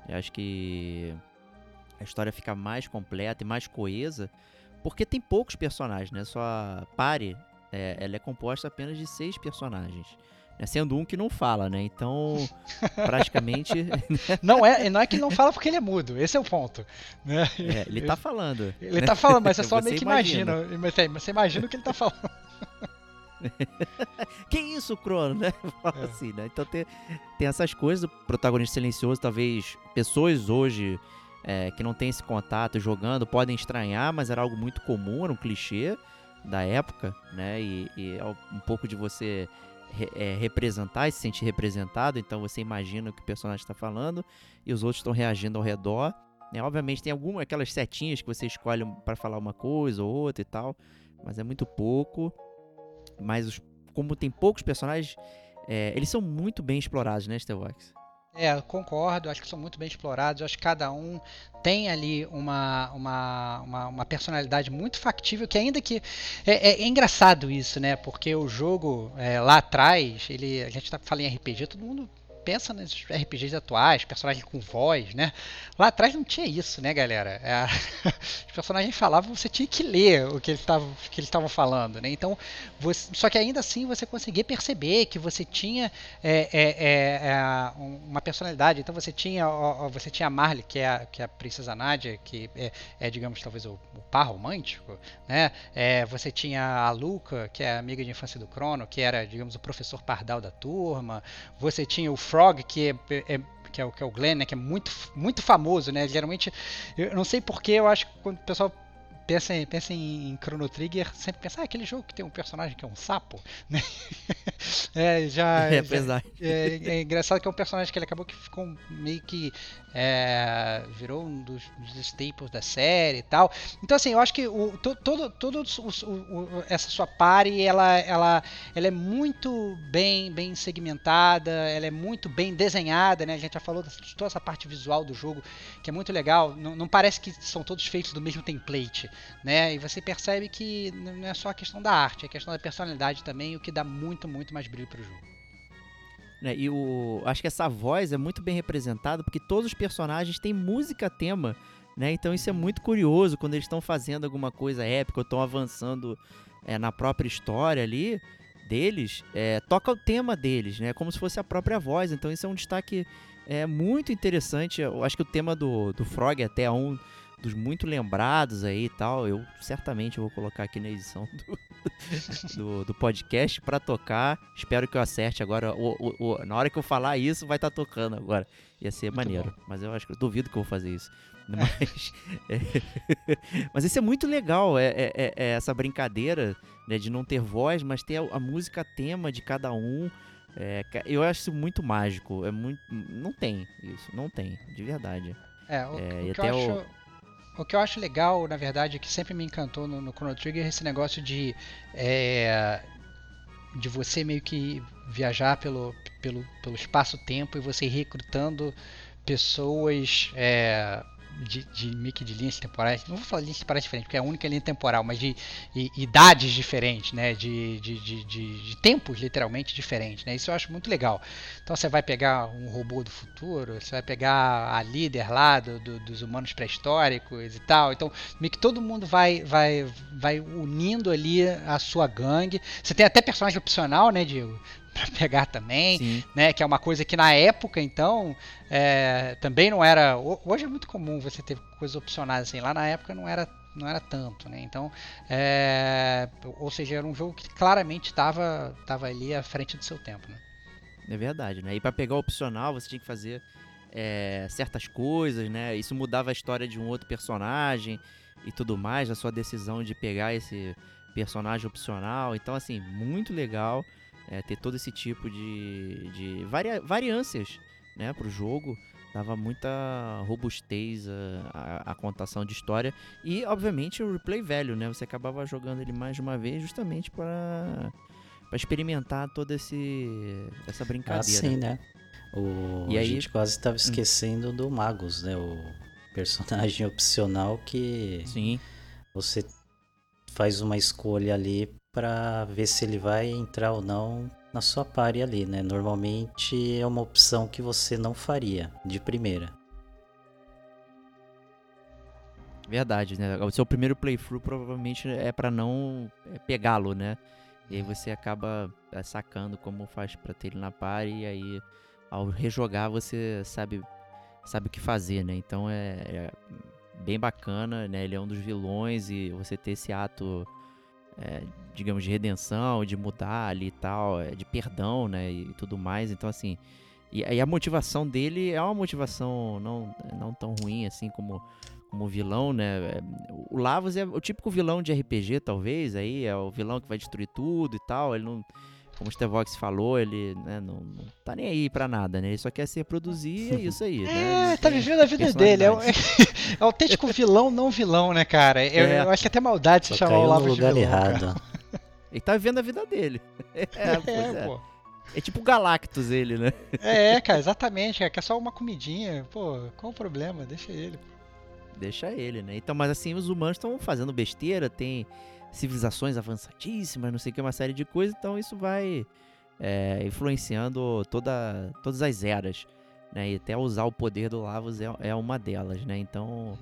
D: eu acho que a história fica mais completa e mais coesa, porque tem poucos personagens, né? Sua pare, é, ela é composta apenas de seis personagens. Né? Sendo um que não fala, né? Então, praticamente.
E: não, é, não é que não fala porque ele é mudo, esse é o ponto. Né?
D: É, ele tá falando.
E: Ele né? tá falando, mas você só meio que imagina. imagina. Você imagina o que ele tá falando.
D: que isso, Crono, né? Fala é. assim, né? Então tem, tem essas coisas, o protagonista silencioso, talvez pessoas hoje é, que não têm esse contato jogando podem estranhar, mas era algo muito comum, era um clichê da época, né? E, e é um pouco de você re, é, representar e se sentir representado, então você imagina o que o personagem está falando e os outros estão reagindo ao redor. Né? Obviamente tem algumas aquelas setinhas que você escolhe para falar uma coisa ou outra e tal, mas é muito pouco. Mas os, como tem poucos personagens, é, eles são muito bem explorados, né, Starbucks?
E: É, concordo, acho que são muito bem explorados, acho que cada um tem ali uma, uma, uma, uma personalidade muito factível, que ainda que... É, é, é engraçado isso, né, porque o jogo é, lá atrás, ele, a gente tá falando em RPG, todo mundo pensa nos RPGs atuais, personagens com voz, né? Lá atrás não tinha isso, né, galera? É, os personagens falavam, você tinha que ler o que eles estavam falando, né? Então, você, só que ainda assim você conseguia perceber que você tinha é, é, é, é uma personalidade. Então você tinha, ó, você tinha a Marley, que é a, que é a princesa Nadia, que é, digamos, talvez o, o, par romântico, né? você tinha a Luca, que é amiga de infância do Crono, que era, digamos, o professor pardal da turma. Você tinha o Frog, que é, é que é o que é o Glenn, né, que é muito muito famoso, né? Geralmente eu não sei porque eu acho que quando o pessoal pensa em, pensa em Chrono Trigger, sempre pensa, ah, aquele jogo que tem um personagem que é um sapo, né? é, já,
D: é,
E: já é, é, engraçado que é um personagem que ele acabou que ficou meio que é, virou um dos, dos, staples da série e tal. Então assim, eu acho que o, todo, todo o, o, essa sua party, ela, ela, ela é muito bem, bem segmentada, ela é muito bem desenhada, né? A gente já falou de toda essa parte visual do jogo, que é muito legal. Não, não parece que são todos feitos do mesmo template, né? E você percebe que não é só a questão da arte, é a questão da personalidade também, o que dá muito, muito mais brilho pro jogo.
D: Né? E o, acho que essa voz é muito bem representada porque todos os personagens têm música tema, né? Então isso é muito curioso quando eles estão fazendo alguma coisa épica ou estão avançando é, na própria história ali deles, é, toca o tema deles, né? Como se fosse a própria voz. Então isso é um destaque é, muito interessante. Eu acho que o tema do, do Frog é até um dos muito lembrados aí e tal. Eu certamente vou colocar aqui na edição do, do, do podcast para tocar. Espero que eu acerte agora. O, o, o, na hora que eu falar isso, vai estar tá tocando agora. Ia ser muito maneiro. Bom. Mas eu acho que eu duvido que eu vou fazer isso. Mas, é, mas isso é muito legal, é, é, é, é essa brincadeira né, de não ter voz, mas ter a, a música tema de cada um. É, eu acho isso muito mágico. É muito, não tem isso, não tem, de verdade.
E: É, o, é, o que eu acho... O o que eu acho legal, na verdade, que sempre me encantou no, no Chrono Trigger é esse negócio de. É, de você meio que viajar pelo, pelo, pelo espaço-tempo e você ir recrutando pessoas é, de, de meio que de linhas temporais, não vou falar linhas temporais diferentes, porque é a única linha temporal, mas de, de idades diferentes, né? De, de, de, de, tempos literalmente diferentes, né? Isso eu acho muito legal. Então você vai pegar um robô do futuro, você vai pegar a líder lá do, do, dos humanos pré-históricos e tal. Então meio que todo mundo vai, vai, vai unindo ali a sua gangue. Você tem até personagem opcional, né, Diego? para pegar também, Sim. né? Que é uma coisa que na época, então, é, também não era. Hoje é muito comum você ter coisas opcionais assim. Lá na época não era não era tanto, né? Então, é, ou seja, era um jogo que claramente estava tava ali à frente do seu tempo, né?
D: É verdade, né? E para pegar o opcional você tinha que fazer é, certas coisas, né? Isso mudava a história de um outro personagem e tudo mais, a sua decisão de pegar esse personagem opcional. Então, assim, muito legal é, ter todo esse tipo de, de varia, variâncias né, para o jogo. Dava muita robustez a, a, contação de história. E, obviamente, o replay velho, né? Você acabava jogando ele mais de uma vez justamente para experimentar toda esse, essa brincadeira.
F: Assim, né? O,
D: E
F: a
D: aí-
F: gente quase estava esquecendo do Magus, né? O personagem opcional que
D: Sim.
F: você faz uma escolha ali pra ver se ele vai entrar ou não na sua party ali, né? Normalmente é uma opção que você não faria de primeira.
D: Verdade, né? O seu primeiro playthrough provavelmente é pra não é, pegá-lo, né? E aí você acaba é, sacando como faz pra ter ele na party e aí ao rejogar você sabe sabe o que fazer, né? Então é, é bem bacana, né? Ele é um dos vilões e você ter esse ato é, digamos de redenção, de mudar ali e tal, é, de perdão, né? E tudo mais. Então assim, e aí a motivação dele é uma motivação não não tão ruim assim como como vilão, né? O Lavos é o típico vilão de RPG, talvez, aí é o vilão que vai destruir tudo e tal. Ele não, como o Stevox falou, ele né, não, não tá nem aí pra nada, né? Ele só quer se reproduzir e é isso aí, né?
E: É, tá vivendo a vida dele. É, o-
D: personalidade.
E: é o autêntico vilão, não vilão, né, cara? Eu,
D: É.
E: eu acho que até maldade se chamar o Olavo
F: no
E: de
F: lugar
E: vilão, cara.
F: errado.
D: Ele tá vivendo a vida dele. É,
E: É,
D: é.
E: pô.
D: É tipo o Galactus ele, né?
E: É, cara, exatamente. É que é só uma comidinha. Pô, qual o problema? Deixa ele.
D: Deixa ele, né? Então, mas assim, os humanos estão fazendo besteira, tem civilizações avançadíssimas, não sei o que, uma série de coisas, então isso vai é, influenciando toda, todas as eras, né? E até usar o poder do Lavos é, é uma delas, né? Então,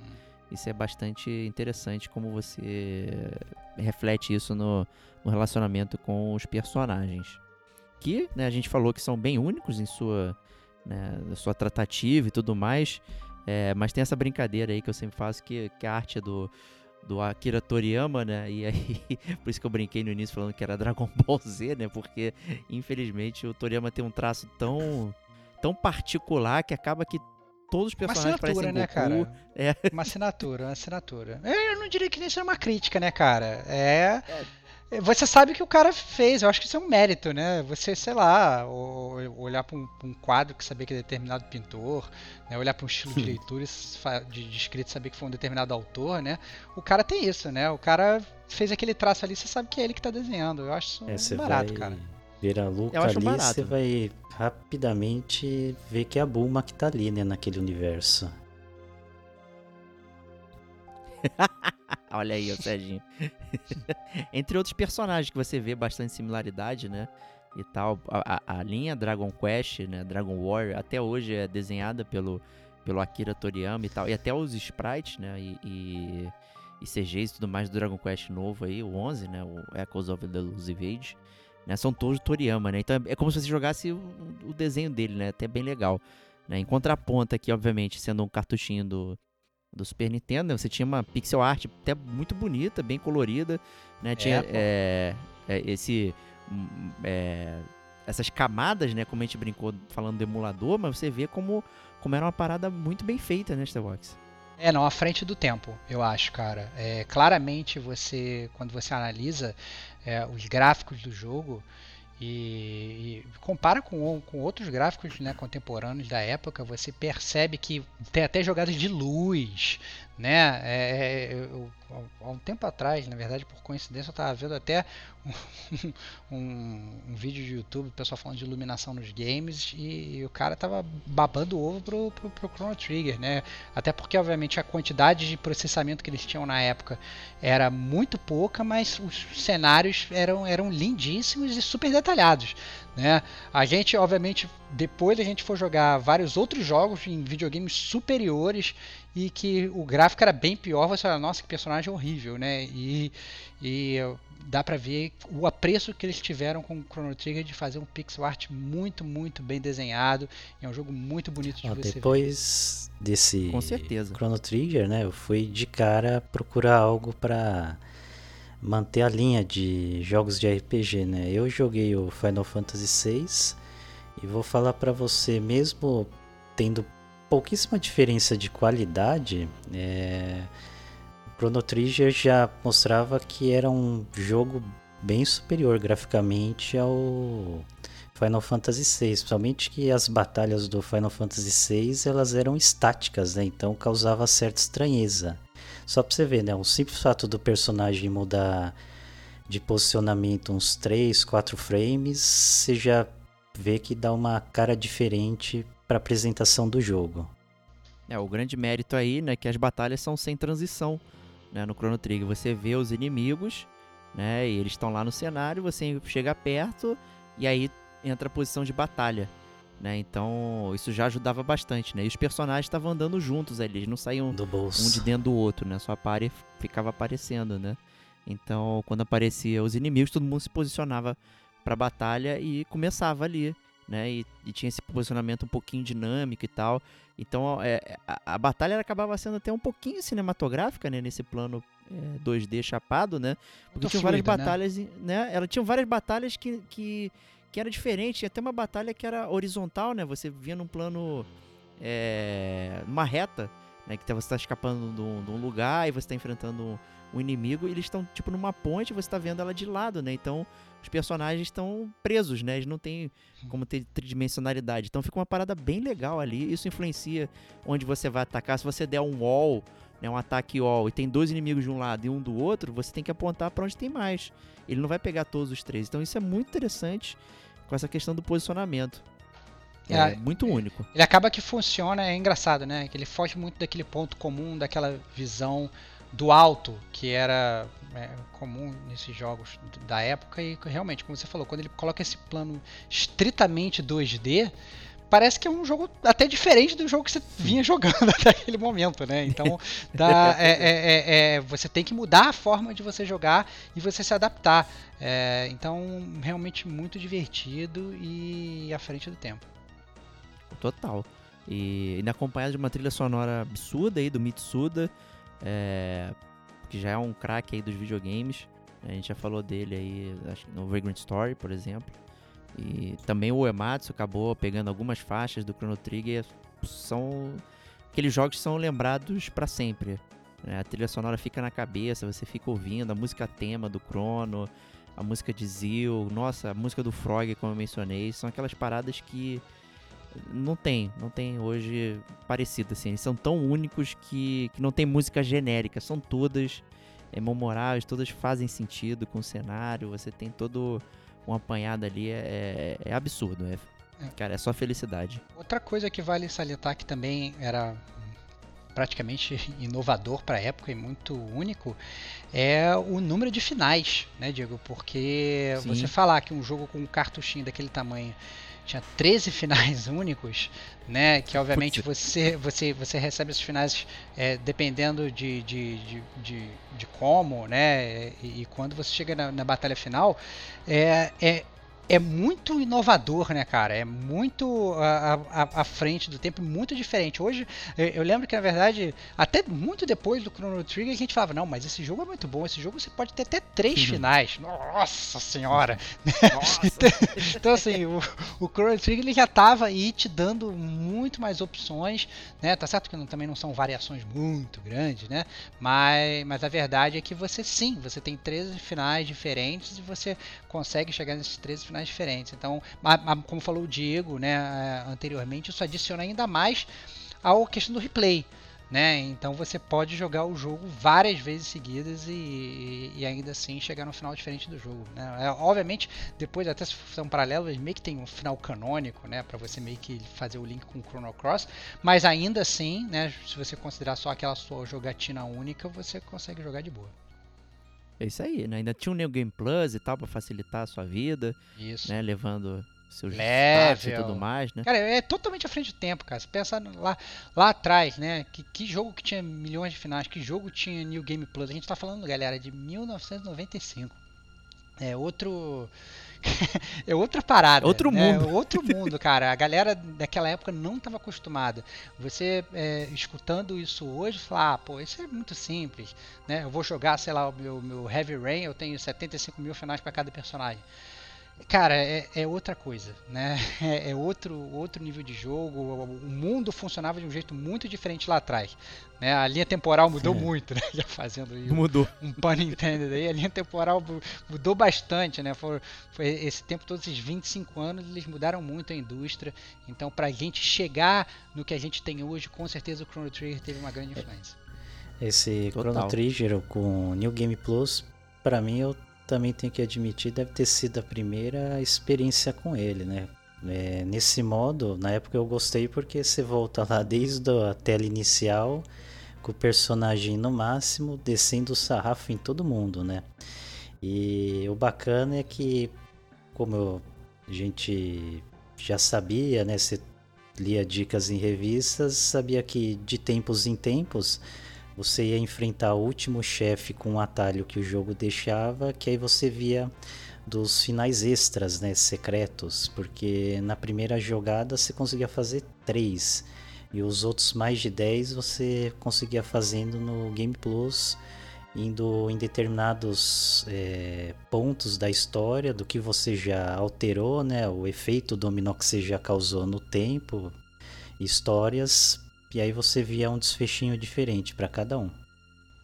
D: isso é bastante interessante como você reflete isso no, no relacionamento com os personagens. Que, né, a gente falou que são bem únicos em sua, né, sua tratativa e tudo mais. É, mas tem essa brincadeira aí que eu sempre faço, que, que a arte é do, do Akira Toriyama, né? E aí, por isso que eu brinquei no início falando que era Dragon Ball Z, né? Porque, infelizmente, o Toriyama tem um traço tão, tão particular que acaba que todos os
E: Uma
D: personagens
E: assinatura,
D: parecem
E: né,
D: Goku.
E: cara?
D: É.
E: Uma assinatura, uma assinatura. Eu não diria que nem isso é uma crítica, né, cara? É. Você sabe que o cara fez, eu acho que isso é um mérito, né? Você, sei lá, olhar para um, pra um quadro que saber que é determinado pintor, né? olhar para um estilo de leitura e de, de escrita e saber que foi um determinado autor, né? O cara tem isso, né? O cara fez aquele traço ali, você sabe que é ele que tá desenhando. Eu acho isso
F: É, você
E: barato,
F: vai
E: cara.
F: ver a Luca
D: Eu acho
F: ali,
D: barato.
F: você vai rapidamente ver que é a Bulma que tá ali, né, naquele universo.
D: Olha aí, o Serginho. Entre outros personagens que você vê bastante similaridade, né? E tal. A, a- linha Dragon Quest, né? Dragon Warrior, até hoje é desenhada pelo, pelo Akira Toriyama e tal. E até os sprites, né? E, e, e CGs e tudo mais do Dragon Quest novo aí, o 11, né? O Echoes of the Elusive Age. Né? São todos Toriyama, né? Então é, é como se você jogasse o, o desenho dele, né? Até bem legal. Né? Em contraponto aqui, obviamente, sendo um cartuchinho do, do Super Nintendo, né? Você tinha uma pixel art até muito bonita, bem colorida, né? Tinha
E: pô.
D: é, é, esse hum, é, essas camadas, né? Como a gente brincou falando do emulador, mas você vê como, como era uma parada muito bem feita, né, Starbox?
E: É, não, à frente do tempo, eu acho, cara. É, claramente você, quando você analisa é, os gráficos do jogo e, e compara com, com outros gráficos né, contemporâneos da época, você percebe que tem até jogadas de luz, né? É, é, eu- há um tempo atrás, na verdade, por coincidência, eu estava vendo até um, um- um vídeo de YouTube, o pessoal falando de iluminação nos games, e, o cara tava babando o ovo pro, pro, pro Chrono Trigger, né? Até porque, obviamente, a quantidade de processamento que eles tinham na época era muito pouca, mas os cenários eram, eram lindíssimos e super detalhados. Né? A gente, obviamente, depois a gente for jogar vários outros jogos em videogames superiores e que o gráfico era bem pior, você fala, nossa, que personagem horrível, né? E, e dá pra ver o apreço que eles tiveram com o Chrono Trigger de fazer um pixel art muito, muito bem desenhado. E é um jogo muito bonito de
F: Ó,
E: você ver.
F: depois desse
D: Com certeza.
F: Chrono Trigger, né, eu fui de cara procurar algo pra manter a linha de jogos de RPG, né? Eu joguei o Final Fantasy VI e vou falar pra você, mesmo tendo pouquíssima diferença de qualidade, é... Chrono Trigger já mostrava que era um jogo bem superior graficamente ao Final Fantasy VI, principalmente que as batalhas do Final Fantasy VI elas eram estáticas, né? Então causava certa estranheza. Só pra você ver, né? O simples fato do personagem mudar de posicionamento uns 3, 4 frames, você já vê que dá uma cara diferente para apresentação do jogo.
D: É, o grande mérito aí, né, que as batalhas são sem transição, né, no Chrono Trigger. Você vê os inimigos, né, e eles estão lá no cenário, você chega perto e aí entra a posição de batalha, né? Então, isso já ajudava bastante, né? E os personagens estavam andando juntos ali, eles não saíam
F: Do bolso.
D: um de dentro do outro, né? Só pare ficava aparecendo, né? Então, quando aparecia os inimigos, todo mundo se posicionava pra batalha e começava ali, né? E, e tinha esse posicionamento um pouquinho dinâmico e tal. Então, é, a, a batalha acabava sendo até um pouquinho cinematográfica, né? Nesse plano é, 2D chapado, né? Porque tinha várias
E: né?
D: batalhas, né? Ela tinha várias batalhas que, que, que era diferente. Tinha até uma batalha que era horizontal, né? Você via num plano, é, numa reta, né? Que você tá escapando de um, de um lugar e você tá enfrentando um, um inimigo e eles estão, tipo, numa ponte e você tá vendo ela de lado, né? Então, os personagens estão presos, né? Eles não têm como ter tridimensionalidade. Então fica uma parada bem legal ali. Isso influencia onde você vai atacar. Se você der um wall, né, um ataque wall, e tem dois inimigos de um lado e um do outro, você tem que apontar para onde tem mais. Ele não vai pegar todos os três. Então isso é muito interessante com essa questão do posicionamento. É,
E: É,
D: muito único.
E: Ele acaba que funciona, é engraçado, né? Que ele foge muito daquele ponto comum, daquela visão do alto que era é, comum nesses jogos da época e realmente, como você falou, quando ele coloca esse plano estritamente 2D, parece que é um jogo até diferente do jogo que você vinha jogando até aquele momento, né? Então dá, é, é, é, é, você tem que mudar a forma de você jogar e você se adaptar. É, então realmente muito divertido e à frente do tempo.
D: Total. E ainda acompanhado de uma trilha sonora absurda aí do Mitsuda, é, que já é um craque aí dos videogames. A gente já falou dele aí no Vagrant Story, por exemplo. E também o Uematsu acabou pegando algumas faixas do Chrono Trigger. São aqueles jogos que são lembrados pra sempre. né? A trilha sonora fica na cabeça, você fica ouvindo a música tema do Chrono, a música de Zil, nossa, a música do Frog, como eu mencionei, são aquelas paradas que não tem, não tem hoje parecido assim. Eles são tão únicos que, que não tem música genérica, são todas é, memoráveis, todas fazem sentido com o cenário, você tem todo um apanhado ali, é, é absurdo, é, cara, é só felicidade.
E: Outra coisa que vale salientar que também era praticamente inovador para a época e muito único é o número de finais, né, Diego? Porque
D: Sim.
E: você falar que um jogo com um cartuchinho daquele tamanho tinha 13 finais únicos, né? Que obviamente você, você, você recebe esses finais é, dependendo de, de, de, de, de como, né? E, e quando você chega na, na batalha final, é, é, é muito inovador, né, cara? É muito à, frente do tempo, muito diferente. Hoje, eu, eu lembro que, na verdade, até muito depois do Chrono Trigger, a gente falava, não, mas esse jogo é muito bom, esse jogo você pode ter até três finais. Nossa senhora! então, assim, o, o Chrono Trigger ele já tava aí te dando muito mais opções, né? Tá certo que não- também não são variações muito grandes, né? Mas, mas a verdade é que você sim, você tem 13 finais diferentes e você consegue chegar nesses 13 finais diferentes. Então, como falou o Diego, né, eh, anteriormente, isso adiciona ainda mais à questão do replay. Né? Então você pode jogar o jogo várias vezes seguidas e, e ainda assim chegar no final diferente do jogo. Né? É, obviamente, depois até se for um paralelo, ele meio que tem um final canônico, né? Para você meio que fazer o link com o Chrono Cross, mas ainda assim, né? Se você considerar só aquela sua jogatina única, você consegue jogar de boa.
D: É isso aí, né? Ainda tinha o New Game Plus e tal pra facilitar a sua vida,
E: Isso.
D: né? Levando seus
E: Level.
D: e tudo mais, né?
E: Cara, é totalmente à frente do tempo, cara. Se pensar lá, lá atrás, né? Que, que jogo que tinha milhões de finais, que jogo tinha New Game Plus? A gente tá falando, galera, de 1995. É outro. é outra parada.
D: Outro
E: né?
D: mundo.
E: Outro mundo, cara. A galera daquela época não estava acostumada. Você é, escutando isso hoje, fala, ah, pô, isso é muito simples. Né? Eu vou jogar, sei lá, o meu, meu Heavy Rain, eu tenho 75 mil finais para cada personagem. Cara, é, é outra coisa, né? É, é outro, outro nível de jogo. O, mundo funcionava de um jeito muito diferente lá atrás. Né? A linha temporal mudou
F: É.
E: muito, né? Já fazendo aí um,
D: Mudou.
E: um pun intended aí. A linha temporal mu- mudou bastante, né? Foi, foi esse tempo, todos esses 25 anos, eles mudaram muito a indústria. Então, pra gente chegar no que a gente tem hoje, com certeza o Chrono Trigger teve uma grande influência.
F: Esse
D: Total.
F: Chrono Trigger com New Game Plus, pra mim eu também tenho que admitir, deve ter sido a primeira experiência com ele, né? É, nesse modo, na época eu gostei porque você volta lá desde a tela inicial, com o personagem no máximo, descendo o sarrafo em todo mundo, né? E o bacana é que, como eu, a gente já sabia, né? Você lia dicas em revistas, sabia que de tempos em tempos você ia enfrentar o último chefe com um atalho que o jogo deixava, que aí você via dos finais extras, né, secretos, porque na primeira jogada você conseguia fazer três e os outros mais de 10 você conseguia fazendo no Game Plus, indo em determinados é, pontos da história, do que você já alterou, né, o efeito dominó que você já causou no tempo, histórias, e aí você via um desfechinho diferente para cada um.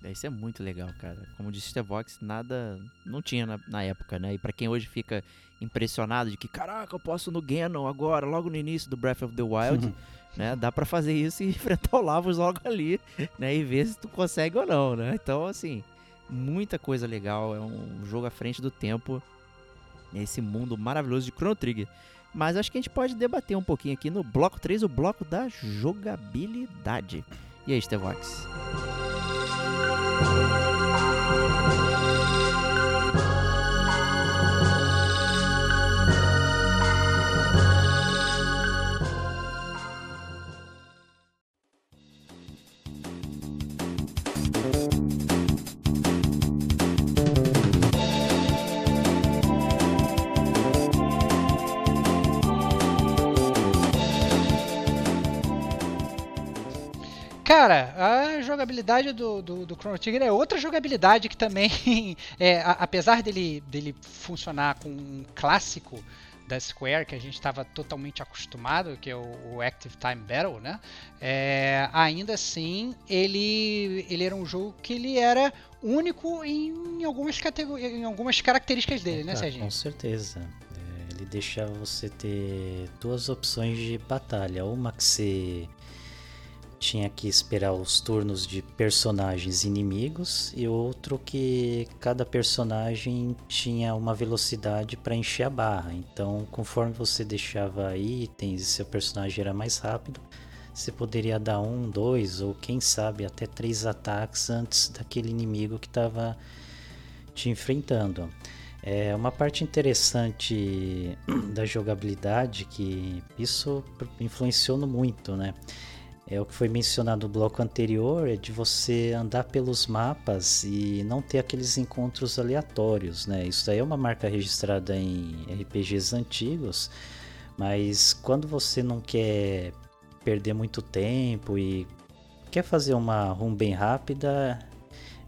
D: É, isso é muito legal, cara. Como disse Stevox, nada não tinha na, na época, né? E para quem hoje fica impressionado de que, caraca, eu posso no Ganon agora, logo no início do Breath of the Wild, né? Dá para fazer isso e enfrentar o Lavos logo ali, né? E ver se tu consegue ou não, né? Então, assim, muita coisa legal. É um jogo à frente do tempo. Esse mundo maravilhoso de Chrono Trigger. Mas acho que a gente pode debater um pouquinho aqui no bloco 3, o bloco da jogabilidade. E aí, Stevox?
E: Cara, a jogabilidade do, do, do Chrono Trigger é outra jogabilidade que também, é, a, apesar dele, dele funcionar com um clássico da Square que a gente estava totalmente acostumado, que é o, o, Active Time Battle, né? É, ainda assim, ele, ele era um jogo que ele era único em algumas, em algumas características dele, né, Serginho?
F: Com certeza. É, ele deixava você ter duas opções de batalha. Uma que você tinha que esperar os turnos de personagens inimigos e outro que cada personagem tinha uma velocidade para encher a barra. Então, conforme você deixava itens e seu personagem era mais rápido, você poderia dar um, dois ou quem sabe até três ataques antes daquele inimigo que estava te enfrentando. É uma parte interessante da jogabilidade que isso influenciou muito, né? É o que foi mencionado no bloco anterior, é de você andar pelos mapas e não ter aqueles encontros aleatórios, né? Isso daí é uma marca registrada em RPGs antigos, mas quando você não quer perder muito tempo e quer fazer uma run bem rápida,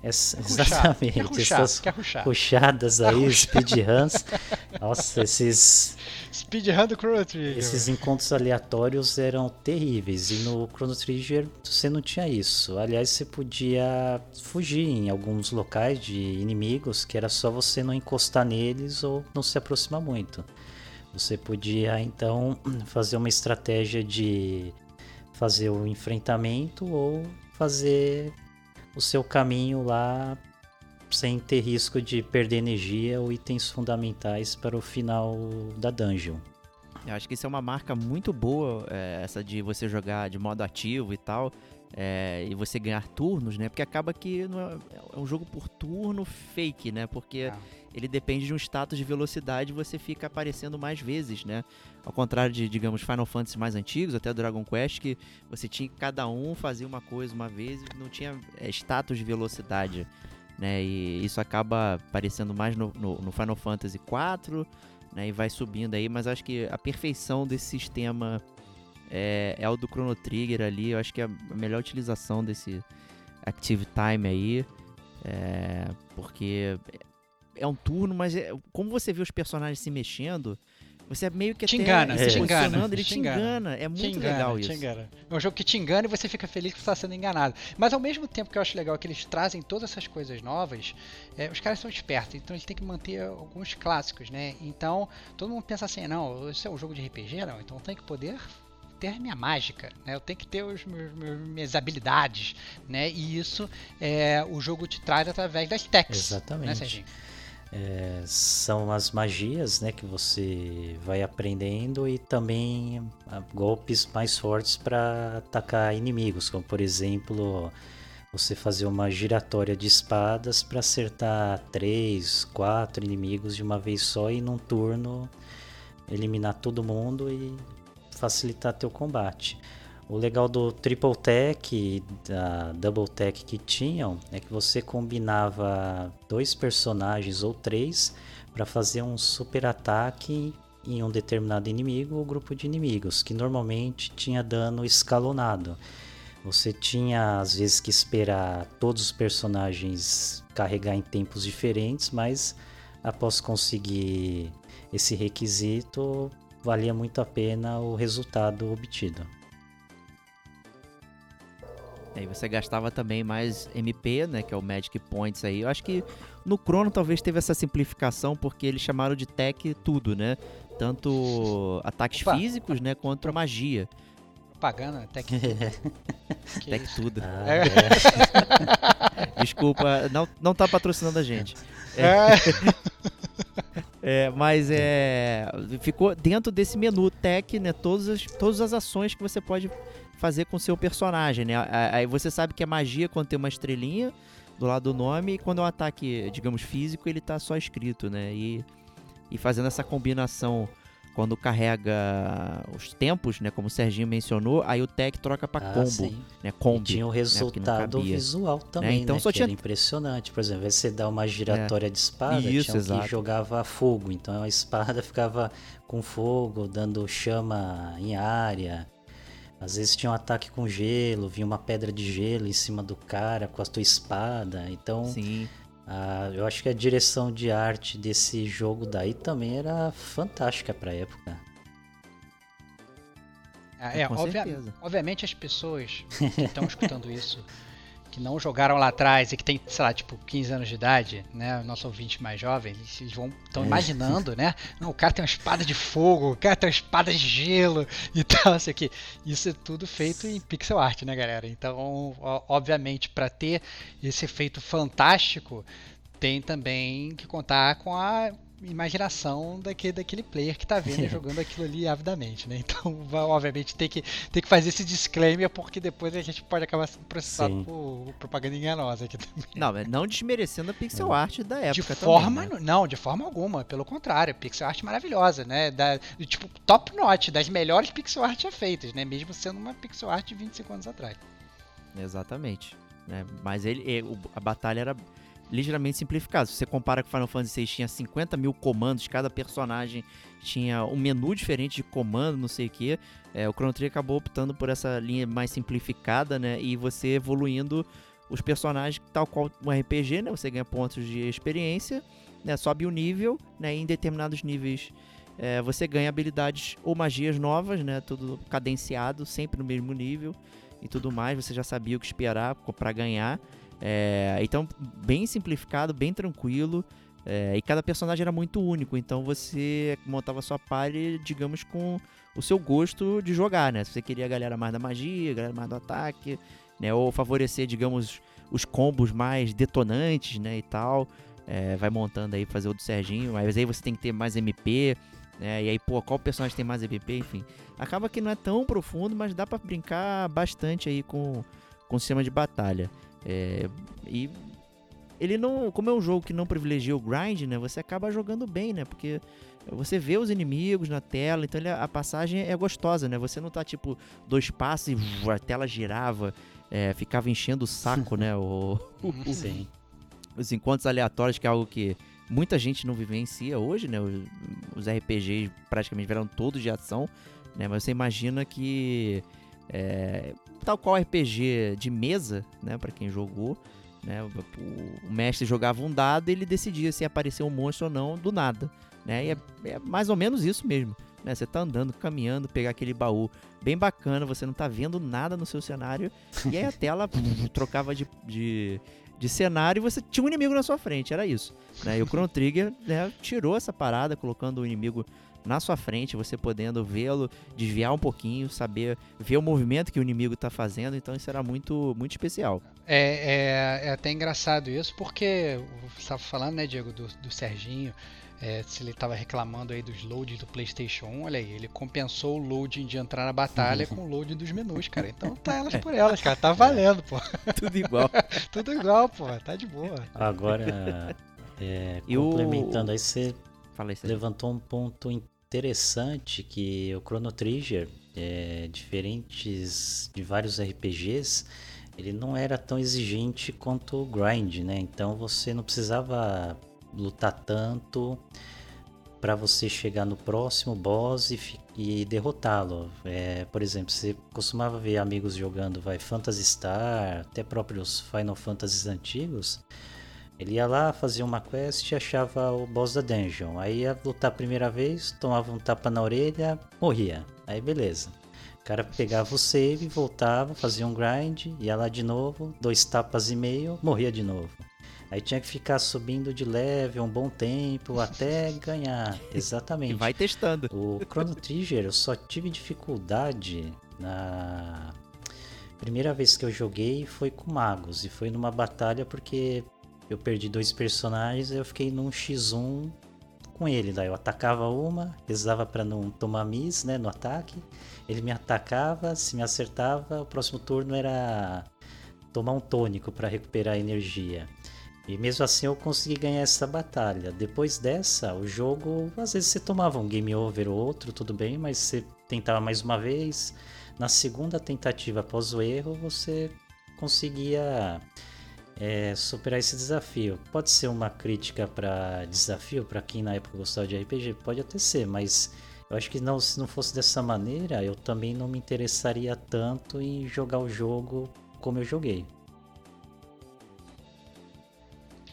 F: é, exatamente,
E: ruxar,
F: essas quer ruxadas aí, speedruns, nossa, esses
E: Speedrun do Chrono Trigger.
F: Esses encontros aleatórios eram terríveis. E no Chrono Trigger você não tinha isso. Aliás, você podia fugir em alguns locais de inimigos que era só você não encostar neles ou não se aproximar muito. Você podia então fazer uma estratégia de fazer o enfrentamento ou fazer o seu caminho lá sem ter risco de perder energia ou itens fundamentais para o final da dungeon.
D: Eu acho que isso é uma marca muito boa, é, essa de você jogar de modo ativo e tal, é, e você ganhar turnos, né? Porque acaba que é, é, um jogo por turno fake, né? Porque ah. ele depende de um status de velocidade e você fica aparecendo mais vezes, né? Ao contrário de, digamos, Final Fantasy mais antigos, até Dragon Quest, que você tinha cada um fazer uma coisa uma vez e não tinha é, status de velocidade né? E isso acaba aparecendo mais no, no, no Final Fantasy IV, né? E vai subindo aí, mas acho que a perfeição desse sistema é, é o do Chrono Trigger ali. Eu acho que é a melhor utilização desse Active Time aí, é, porque é um turno, mas é, como você vê os personagens se mexendo, você é meio que
E: te engana,
D: é,
E: te engana,
D: ele te engana. engana. É muito engana, legal isso.
E: Engana. É um jogo que te engana e você fica feliz que você está sendo enganado. Mas ao mesmo tempo que eu acho legal que eles trazem todas essas coisas novas, é, os caras são espertos, então eles têm que manter alguns clássicos, né? Então todo mundo pensa assim, não, isso é um jogo de RPG, não, então tem que poder ter minha mágica, né? Eu tenho que ter os meus, meus, minhas habilidades, né? E isso é, o jogo te traz através das techs.
F: Exatamente.
E: Né, Serginho?
F: É, são as magias né, que você vai aprendendo e também ah, golpes mais fortes para atacar inimigos, como por exemplo você fazer uma giratória de espadas para acertar três, quatro inimigos de uma vez só e num turno eliminar todo mundo e facilitar teu combate. O legal do Triple Tech e da Double Tech que tinham é que você combinava dois personagens ou três para fazer um super ataque em um determinado inimigo ou grupo de inimigos, que normalmente tinha dano escalonado. Você tinha às vezes que esperar todos os personagens carregar em tempos diferentes, mas após conseguir esse requisito, valia muito a pena o resultado obtido.
D: Aí você gastava também mais MP, né, que é o Magic Points aí. Eu acho que no Chrono talvez teve essa simplificação porque eles chamaram de tech tudo, né? Tanto ataques
E: Opa.
D: físicos, né, quanto magia.
E: Pagando até que. que
D: Tech
E: isso?
D: tudo.
F: Ah,
E: É.
F: é.
D: Desculpa, não, não tá patrocinando a gente.
E: É.
D: É, mas é. Ficou dentro desse menu tech, né? Todas as, todas as ações que você pode fazer com seu personagem, né? Aí você sabe que é magia quando tem uma estrelinha do lado do nome, e quando é um ataque, digamos, físico, ele tá só escrito, né? E, e fazendo essa combinação quando carrega os tempos, né? Como o Serginho mencionou, aí o tech troca pra
F: Ah,
D: combo,
F: sim.
D: né?
F: E
D: Combi.
F: tinha o
D: porque não
F: resultado
D: cabia.
F: visual também,
D: então
F: né?
D: só tinha-
F: impressionante. Por exemplo, você dá uma giratória de espada,
D: Isso,
F: tinha um
D: exato.
F: que jogava fogo. Então a espada ficava com fogo, dando chama em área. Às vezes tinha um ataque com gelo, vinha uma pedra de gelo em cima do cara com a tua espada. Então,
D: Sim.
F: a- eu acho que a direção de arte desse jogo daí também era fantástica pra época.
E: É,
D: com
E: obvia-
D: certeza.
E: obviamente as pessoas que estão escutando isso, que não jogaram lá atrás e que tem, sei lá, tipo, 15 anos de idade, né? Nosso ouvinte mais jovem, eles- vão estão imaginando, né? Não, o cara tem uma espada de fogo, o cara tem uma espada de gelo e tal, isso aqui. Isso é tudo feito em pixel art, né, galera? Então, obviamente, para ter esse efeito fantástico, tem também que contar com a imaginação daquele, daquele player que tá vendo e jogando aquilo ali avidamente, né? Então, vai, obviamente, tem que, tem que fazer esse disclaimer porque depois a gente pode acabar sendo processado
F: Sim.
E: por propaganda enganosa aqui também.
D: Não, mas não desmerecendo a pixel art da época
E: De
D: também,
E: forma,
D: né?
E: não, de forma alguma, pelo contrário, pixel art maravilhosa, né? Da, tipo, top notch, das melhores pixel art já feitas, né? Mesmo sendo uma pixel art de 25 anos atrás.
D: Exatamente. né? Mas ele, e- o- a batalha era ligeiramente simplificada. Se você compara com Final Fantasy VI, tinha 50 mil comandos, cada personagem tinha um menu diferente de comando, não sei o que. o Chrono Trigger acabou optando por essa linha mais simplificada, né? E você evoluindo os personagens tal qual um RPG, né? Você ganha pontos de experiência, né? Sobe o nível, né? E em determinados níveis é, você ganha habilidades ou magias novas, né? Tudo cadenciado, sempre no mesmo nível e tudo mais. Você já sabia o que esperar para ganhar. É, então, bem simplificado, bem tranquilo. é, e cada personagem era muito único. Então você montava sua party, digamos, com o seu gosto de jogar, né? Se você queria a galera mais da magia, a galera mais do ataque, né? Ou favorecer, digamos, os combos mais detonantes, né? E tal. É, vai montando aí, fazer o do Serginho. Mas aí você tem que ter mais MP, né? E aí, pô, qual personagem tem mais MP, enfim. Acaba que não é tão profundo, mas dá pra brincar bastante aí com, com o sistema de batalha. É, e ele não, como é um jogo que não privilegia o grind, né? Você acaba jogando bem, né? Porque você vê os inimigos na tela, então ele- a passagem é gostosa, né? Você não tá tipo dois passos e a tela girava, é, ficava enchendo o saco, né? O,
F: Sim.
D: os encontros aleatórios, que é algo que muita gente não vivencia hoje, né? Os, os RPGs praticamente viraram todos de ação, né? Mas você imagina que, é, tal qual RPG de mesa, né? Para quem jogou, né? O, mestre jogava um dado e ele decidia se aparecer um monstro ou não do nada, né? E é, é mais ou menos isso mesmo. Né? Você tá andando, caminhando, pegar aquele baú bem bacana, você não tá vendo nada no seu cenário, e aí a tela trocava de, de, de cenário e você tinha um inimigo na sua frente, era isso. Né? E o Chrono Trigger né, tirou essa parada, colocando o inimigo na sua frente, você podendo vê-lo, desviar um pouquinho, saber ver o movimento que o inimigo está fazendo, então isso era muito, muito especial.
E: É, é, é até engraçado isso, porque você estava falando, né, Diego, do, do Serginho, é, se ele estava reclamando aí dos loads do PlayStation 1, olha aí, ele compensou o loading de entrar na batalha com o load dos menus, cara. Então tá elas por elas, cara. Tá valendo, pô.
D: Tudo igual.
E: Tudo igual, pô. Tá de boa.
F: Agora, é, complementando
D: o...
F: aí, você
D: Isso
F: levantou um ponto interessante que o Chrono Trigger, é, diferentes de vários RPGs, ele não era tão exigente quanto o Grind, né? Então você não precisava lutar tanto para você chegar no próximo boss e, e derrotá-lo. É, por exemplo, você costumava ver amigos jogando vai Phantasy Star, até próprios Final Fantasies antigos. Ele ia lá, fazia uma quest e achava o boss da dungeon. Aí ia lutar a primeira vez, tomava um tapa na orelha, morria. Aí beleza. O cara pegava o save, voltava, fazia um grind, ia lá de novo, dois tapas e meio, morria de novo. Aí tinha que ficar subindo de level um bom tempo até ganhar. Exatamente.
D: E vai testando.
F: O Chrono Trigger eu só tive dificuldade na primeira vez que eu joguei foi com magos e foi numa batalha porque eu perdi dois personagens eu fiquei num X1 com ele. Daí eu atacava uma, rezava para não tomar miss, né, no ataque. Ele me atacava, se me acertava, o próximo turno era tomar um tônico para recuperar energia. E mesmo assim eu consegui ganhar essa batalha. Depois dessa, o jogo, às vezes você tomava um game over ou outro, tudo bem, mas você tentava mais uma vez. Na segunda tentativa após o erro, você conseguia é, superar esse desafio. Pode ser uma crítica para desafio, para quem na época gostava de RPG? Pode até ser, mas eu acho que não, se não fosse dessa maneira, eu também não me interessaria tanto em jogar o jogo como eu joguei.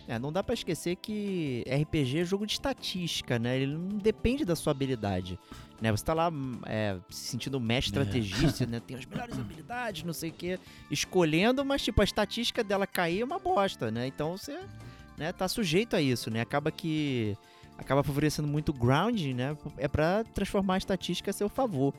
D: É, não dá pra esquecer que RPG é jogo de estatística, né? Ele não depende da sua habilidade. Né? Você tá lá é, se sentindo mestre
F: É.
D: estrategista, né? Tem as melhores habilidades, não sei o quê, escolhendo, mas tipo, a estatística dela cair é uma bosta, né? Então você né, tá sujeito a isso, né? Acaba que acaba favorecendo muito o ground, né? É pra transformar a estatística a seu favor.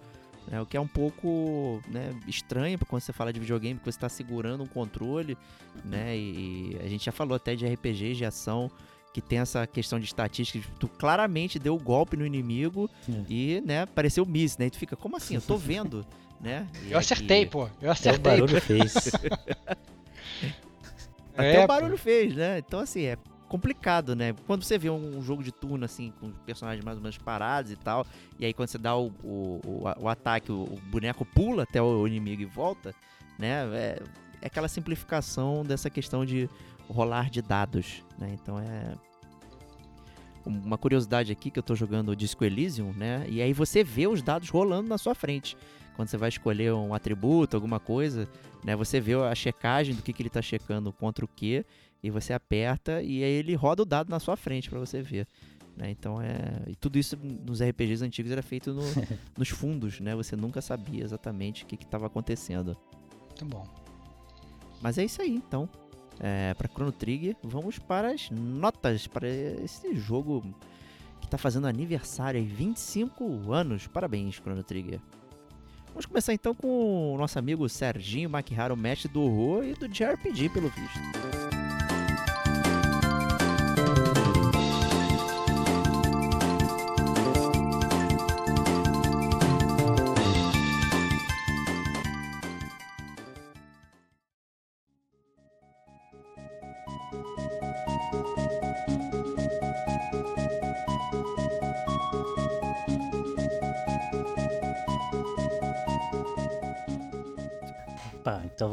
D: Né? O que é um pouco né, estranho quando você fala de videogame, porque você está segurando um controle, né? E, e a gente já falou até de RPGs de ação que tem essa questão de estatística, de tu claramente deu o golpe no inimigo
F: É.
D: e, né, pareceu miss, né? E tu fica, como assim? Eu tô vendo, né? E
E: Eu acertei,
D: aqui-
E: pô. Eu
F: Até o
E: acertei.
F: barulho fez.
D: Até
E: É,
D: o barulho fez, né? Então, assim, é complicado, né? Quando você vê um jogo de turno, assim, com personagens mais ou menos parados e tal, e aí quando você dá o, o, o, o ataque, o, o boneco pula até o inimigo e volta, né? É, é aquela simplificação dessa questão de rolar de dados, né? Então é. Uma curiosidade aqui que eu tô jogando o Disco Elysium, né? E aí você vê os dados rolando na sua frente. Quando você vai escolher um atributo, alguma coisa, né? Você vê a checagem do que, que ele tá checando contra o que, e você aperta e aí ele roda o dado na sua frente pra você ver. Né? Então é. E tudo isso nos RPGs antigos era feito no- nos fundos, né? Você nunca sabia exatamente o que estava acontecendo.
E: Muito bom.
D: Mas é isso aí, então. É, para Chrono Trigger, vamos para as notas para esse jogo que tá fazendo aniversário aí, 25 anos. Parabéns, Chrono Trigger. Vamos começar então com o nosso amigo Serginho Makihara, o mestre do horror e do JRPG, pelo visto.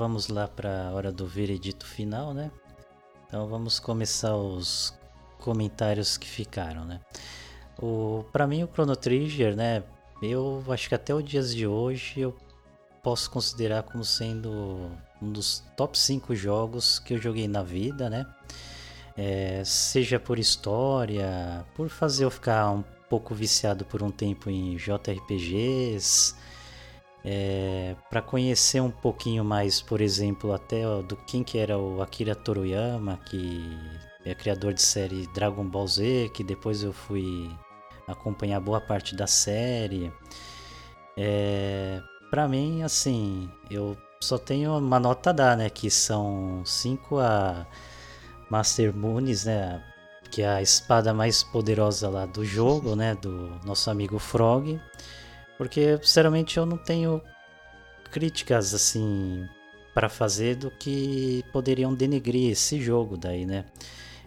F: Vamos lá para a hora do veredito final, né? Então vamos começar os comentários que ficaram, né? O, para mim o Chrono Trigger, né? Eu acho que até os dias de hoje eu posso considerar como sendo um dos top 5 jogos que eu joguei na vida, né? É, seja por história, por fazer eu ficar um pouco viciado por um tempo em JRPGs, é, para conhecer um pouquinho mais, por exemplo, até ó, do quem que era o Akira Toriyama, que é criador de série Dragon Ball Z, que depois eu fui acompanhar boa parte da série. É, para mim, assim, eu só tenho uma nota a dar, né? Que são 5 a Master Moons, né? Que é a espada mais poderosa lá do jogo, né? Do nosso amigo Frog. Porque, sinceramente, eu não tenho críticas, assim, para fazer do que poderiam denegrir esse jogo daí, né?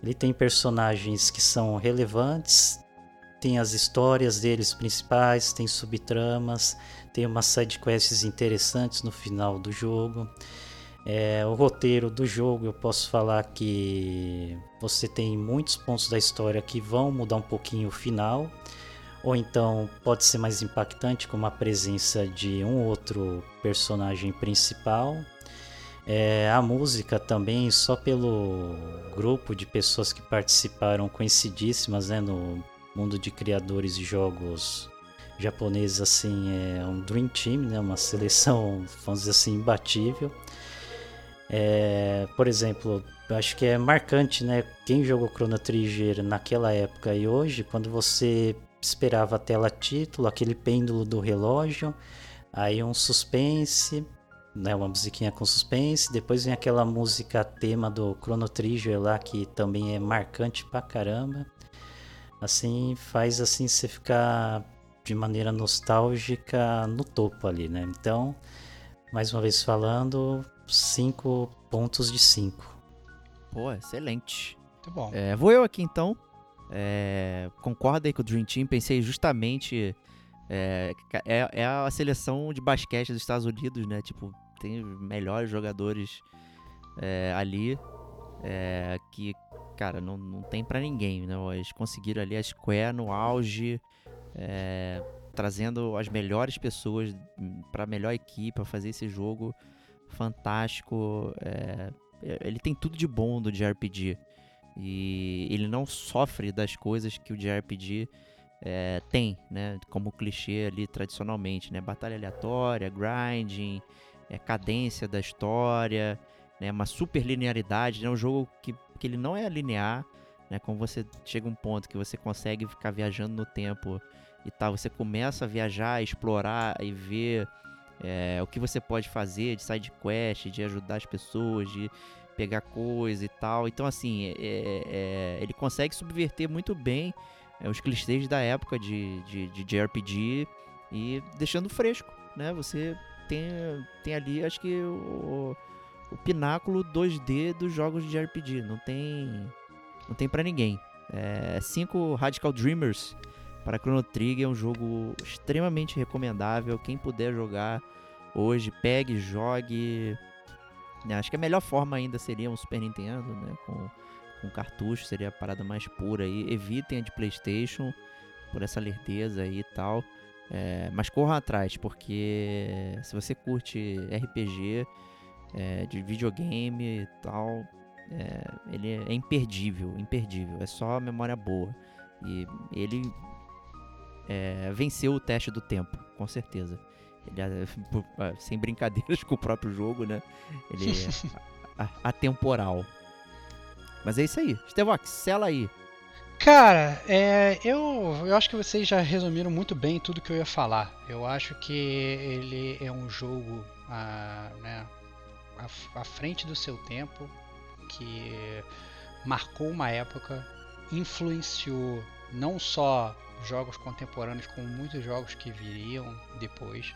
F: Ele tem personagens que são relevantes, tem as histórias deles principais, tem subtramas, tem umas sidequests interessantes no final do jogo. É, o roteiro do jogo, eu posso falar que você tem muitos pontos da história que vão mudar um pouquinho o final, ou então pode ser mais impactante, como a presença de um outro personagem principal. É, a música também, só pelo grupo de pessoas que participaram conhecidíssimas né, no mundo de criadores de jogos japoneses, assim, é um Dream Team, né, uma seleção, vamos dizer assim, imbatível. É, por exemplo, acho que é marcante, né? Quem jogou Chrono Trigger naquela época e hoje, quando você esperava a tela título, aquele pêndulo do relógio, aí um suspense, né, uma musiquinha com suspense, depois vem aquela música tema do Chrono Trigger lá que também é marcante pra caramba. Assim, faz assim você ficar de maneira nostálgica no topo ali, né? Então, mais uma vez falando, 5 pontos de 5.
D: Pô, excelente.
E: Muito bom.
D: É, vou eu aqui então. É, concordo aí com o Dream Team. Pensei justamente. É, é, é, a seleção de basquete dos Estados Unidos, né? Tipo, tem os melhores jogadores é, ali. É, que, cara, não, não tem para ninguém, né? Eles conseguiram ali a Square no auge. É, trazendo as melhores pessoas para a melhor equipe para fazer esse jogo fantástico. É, ele tem tudo de bom do JRPG. E ele não sofre das coisas que o JRPG é, tem, né? Como clichê ali tradicionalmente, né? Batalha aleatória, grinding, é, cadência da história, né? Uma super linearidade, né? Um jogo que, que ele não é linear, né? Como você chega a um ponto que você consegue ficar viajando no tempo e tal, você começa a viajar, explorar e ver é, o que você pode fazer de side quest, de ajudar as pessoas, de pegar coisa e tal. Então, assim, é, é, é ele consegue subverter muito bem é, os clichês da época de, de, de JRPG e deixando fresco, né? Você tem, tem ali, acho que, o, o pináculo 2D dos jogos de RPG. Não tem, não tem para ninguém. É, cinco Radical Dreamers para Chrono Trigger é um jogo extremamente recomendável. Quem puder jogar hoje, pegue, jogue. É, acho que a melhor forma ainda seria um Super Nintendo, né? Com, com cartucho, seria a parada mais pura aí. Evitem a de PlayStation por essa lerdeza aí e tal. É, mas corram atrás, porque se você curte RPG é, de videogame e tal, é, ele é imperdível, imperdível. É só memória boa. E ele é, venceu o teste do tempo, com certeza. Ele é, sem brincadeiras com o próprio jogo, né? Ele é atemporal. Mas é isso aí. Stevox, sela aí.
E: Cara, é, eu, eu acho que vocês já resumiram muito bem tudo que eu ia falar. Eu acho que ele é um jogo ah, né, à, à frente do seu tempo, que marcou uma época, influenciou não só jogos contemporâneos como muitos jogos que viriam depois.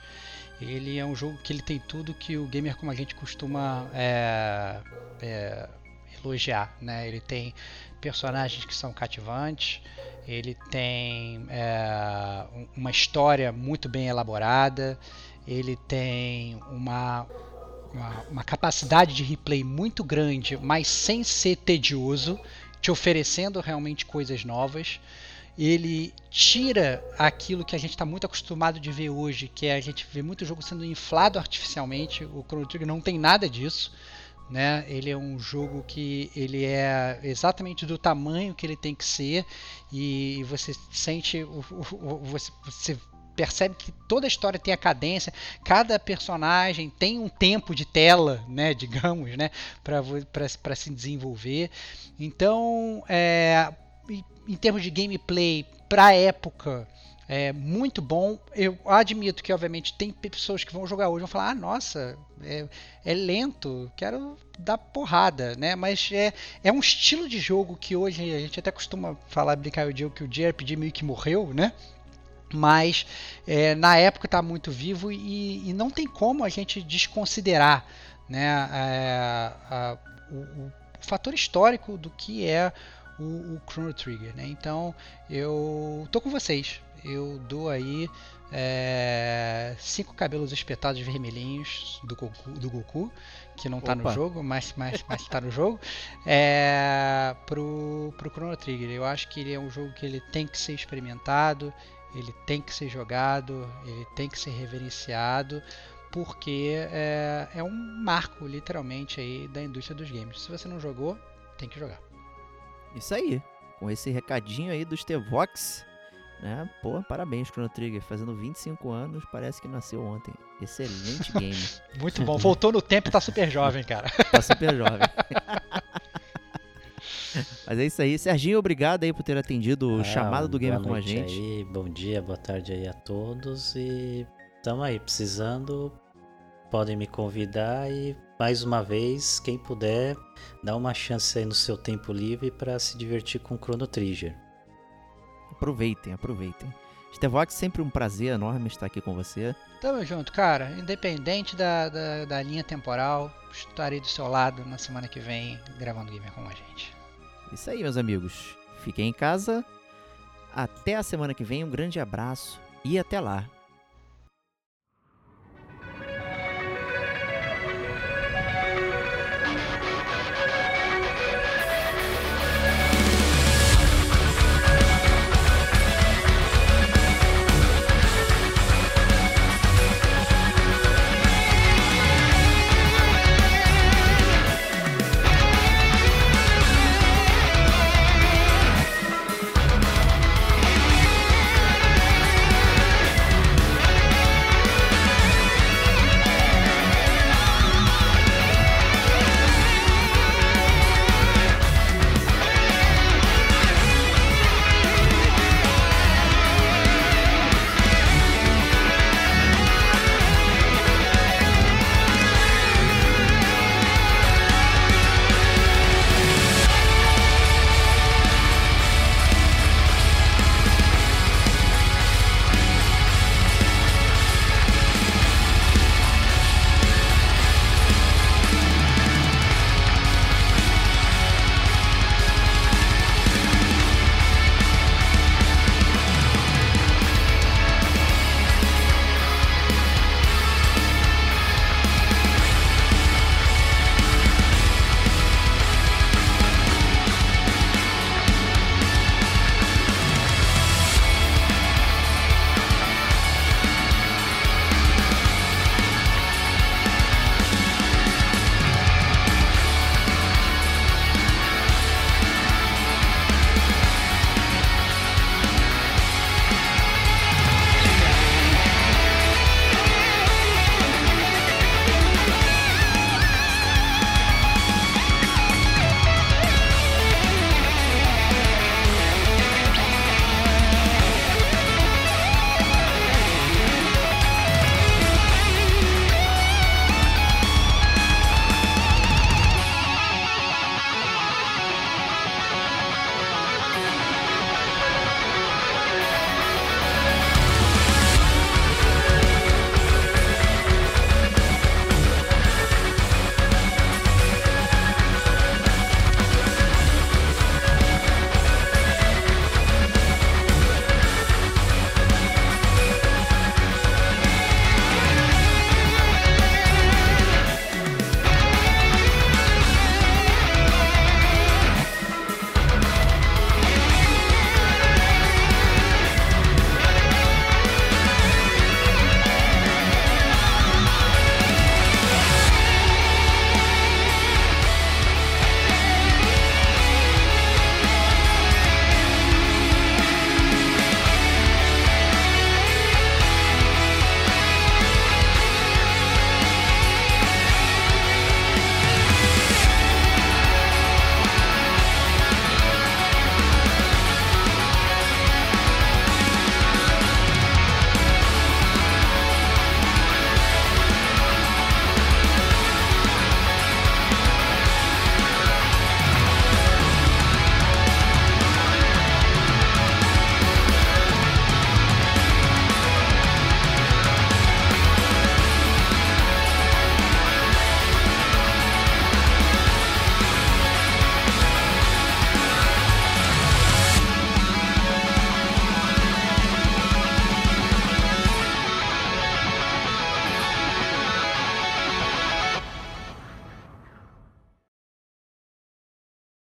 E: Ele é um jogo que ele tem tudo que o gamer como a gente costuma é, é, elogiar, né? Ele tem personagens que são cativantes, ele tem é, uma história muito bem elaborada, ele tem uma, uma, uma capacidade de replay muito grande, mas sem ser tedioso, te oferecendo realmente coisas novas ele tira aquilo que a gente está muito acostumado de ver hoje, que é a gente vê muito jogo sendo inflado artificialmente. O Chrono Trigger não tem nada disso. Né? Ele é um jogo que ele é exatamente do tamanho que ele tem que ser e você sente o, o, o você, você percebe que toda a história tem a cadência, cada personagem tem um tempo de tela, né, digamos, né, para se desenvolver. Então, é, em termos de gameplay, pra época, é muito bom. Eu admito que, obviamente, tem pessoas que vão jogar hoje e vão falar: ah, nossa, é, é, lento, quero dar porrada, né? Mas é, é um estilo de jogo que hoje a gente até costuma falar, brincar o dia que o JRPG meio que morreu, né? Mas é, na época está muito vivo e, e, não tem como a gente desconsiderar né, a, a, o, o, fator histórico do que é o, o Chrono Trigger. Né? Então eu tô com vocês eu dou aí é, cinco cabelos espetados vermelhinhos do Goku, do Goku que não está no jogo, mas, mas, mas tá no jogo, é, pro, pro Chrono Trigger. Eu acho que ele é um jogo que ele tem que ser experimentado, ele tem que ser jogado, ele tem que ser reverenciado, porque é, é um marco, literalmente, aí da indústria dos games. Se você não jogou, tem que jogar.
D: Isso aí. Com esse recadinho aí dos T-Vox, né? Pô, parabéns, Chrono Trigger. Fazendo 25 anos, parece que nasceu ontem. Excelente game.
E: Muito bom. Voltou no tempo e tá super jovem, cara.
D: tá super jovem. Mas é isso aí. Serginho, obrigado aí por ter atendido o ah, chamado do Gamer com a gente.
F: Aí, bom dia, boa tarde aí a todos. E tamo aí, precisando. Podem me convidar e mais uma vez, quem puder, dá uma chance aí no seu tempo livre para se divertir com o Chrono Trigger.
D: Aproveitem, aproveitem. Stevox, sempre um prazer enorme estar aqui com você.
E: Tamo junto, cara. Independente da, da, da, linha temporal, estarei do seu lado na semana que vem gravando Gamer com a gente.
D: Isso aí, meus amigos. Fiquem em casa. Até a semana que vem. Um grande abraço e até lá.